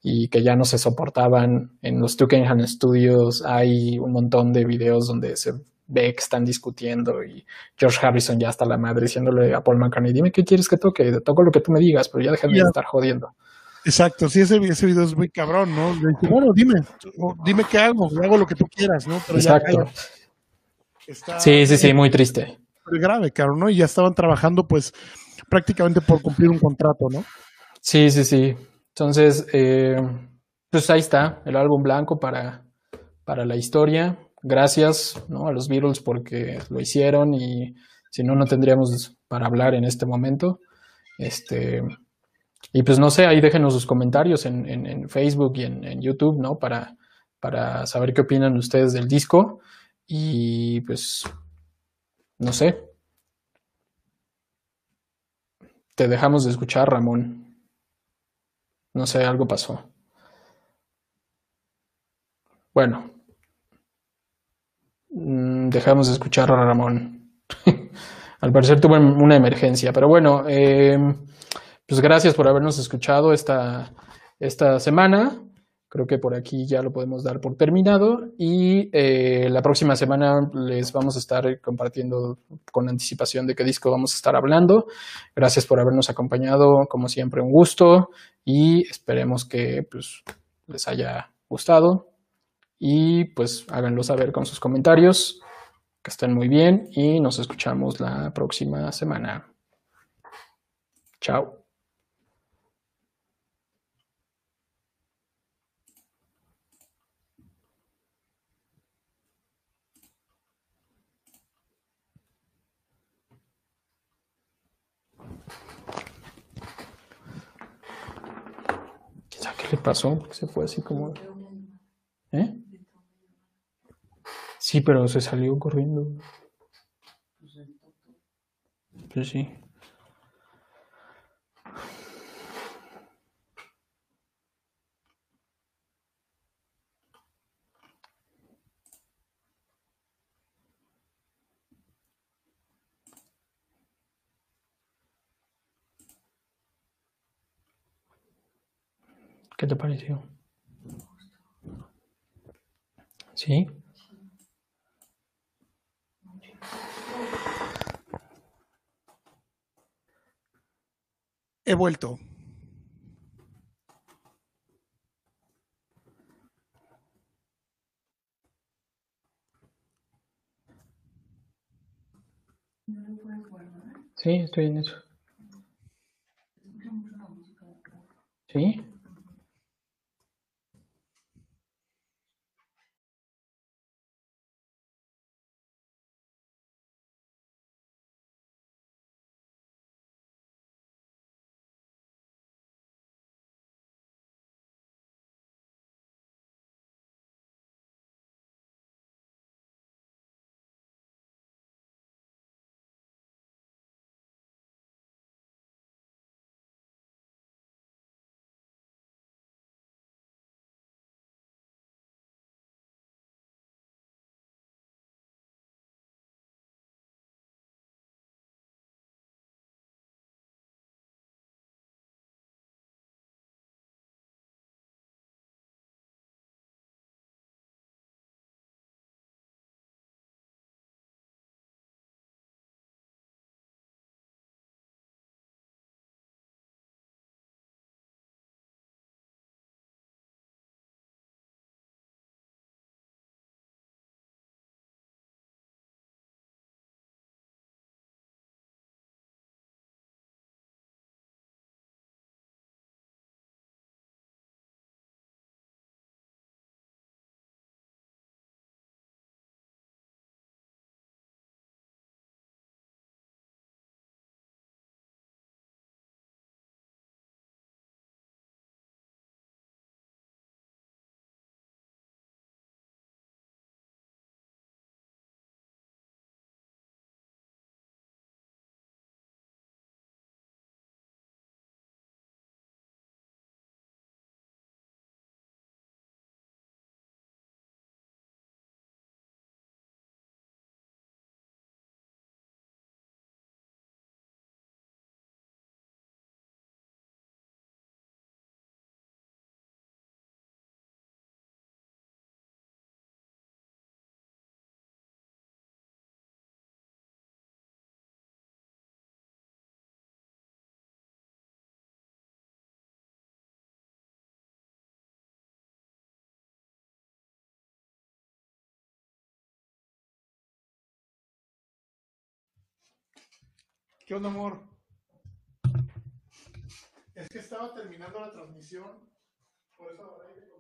y que ya no se soportaban. En los Twickenham Studios hay un montón de videos donde se ve que están discutiendo y George Harrison ya está la madre diciéndole a Paul McCartney, dime qué quieres que toque, toco lo que tú me digas, pero ya déjame yeah. de estar jodiendo. Exacto, sí, ese, ese video es muy cabrón, ¿no? Le dice, bueno, dime, dime qué hago, hago lo que tú quieras, ¿no? Pero Exacto. Ya, está, sí, sí, sí, muy triste. Muy grave, cabrón, ¿no? Y ya estaban trabajando, pues, prácticamente por cumplir un contrato, ¿no? Sí, sí, sí. Entonces, eh, pues ahí está, el álbum blanco para, para la historia. Gracias ¿no? a los Beatles porque lo hicieron y si no, no tendríamos para hablar en este momento. Este, y pues no sé, ahí déjenos sus comentarios en, en, en Facebook y en, en, YouTube, ¿no? Para, para saber qué opinan ustedes del disco. Y pues, no sé. Te dejamos de escuchar, Ramón. No sé, algo pasó. Bueno. Dejamos de escuchar a Ramón. Al parecer tuvo una emergencia. Pero bueno, eh, pues gracias por habernos escuchado esta, esta semana. Creo que por aquí ya lo podemos dar por terminado y eh, la próxima semana les vamos a estar compartiendo con anticipación de qué disco vamos a estar hablando. Gracias por habernos acompañado, como siempre un gusto y esperemos que pues, les haya gustado y pues háganlo saber con sus comentarios. Que estén muy bien y nos escuchamos la próxima semana. Chao. Le pasó? Porque se fue así como... ¿Eh? Sí, pero se salió corriendo. Pues sí. ¿Qué te pareció? ¿Sí? He vuelto. Sí, estoy en eso. ¿Sí? ¿Qué onda, amor? Es que estaba terminando la transmisión, por eso ahora te contestaba.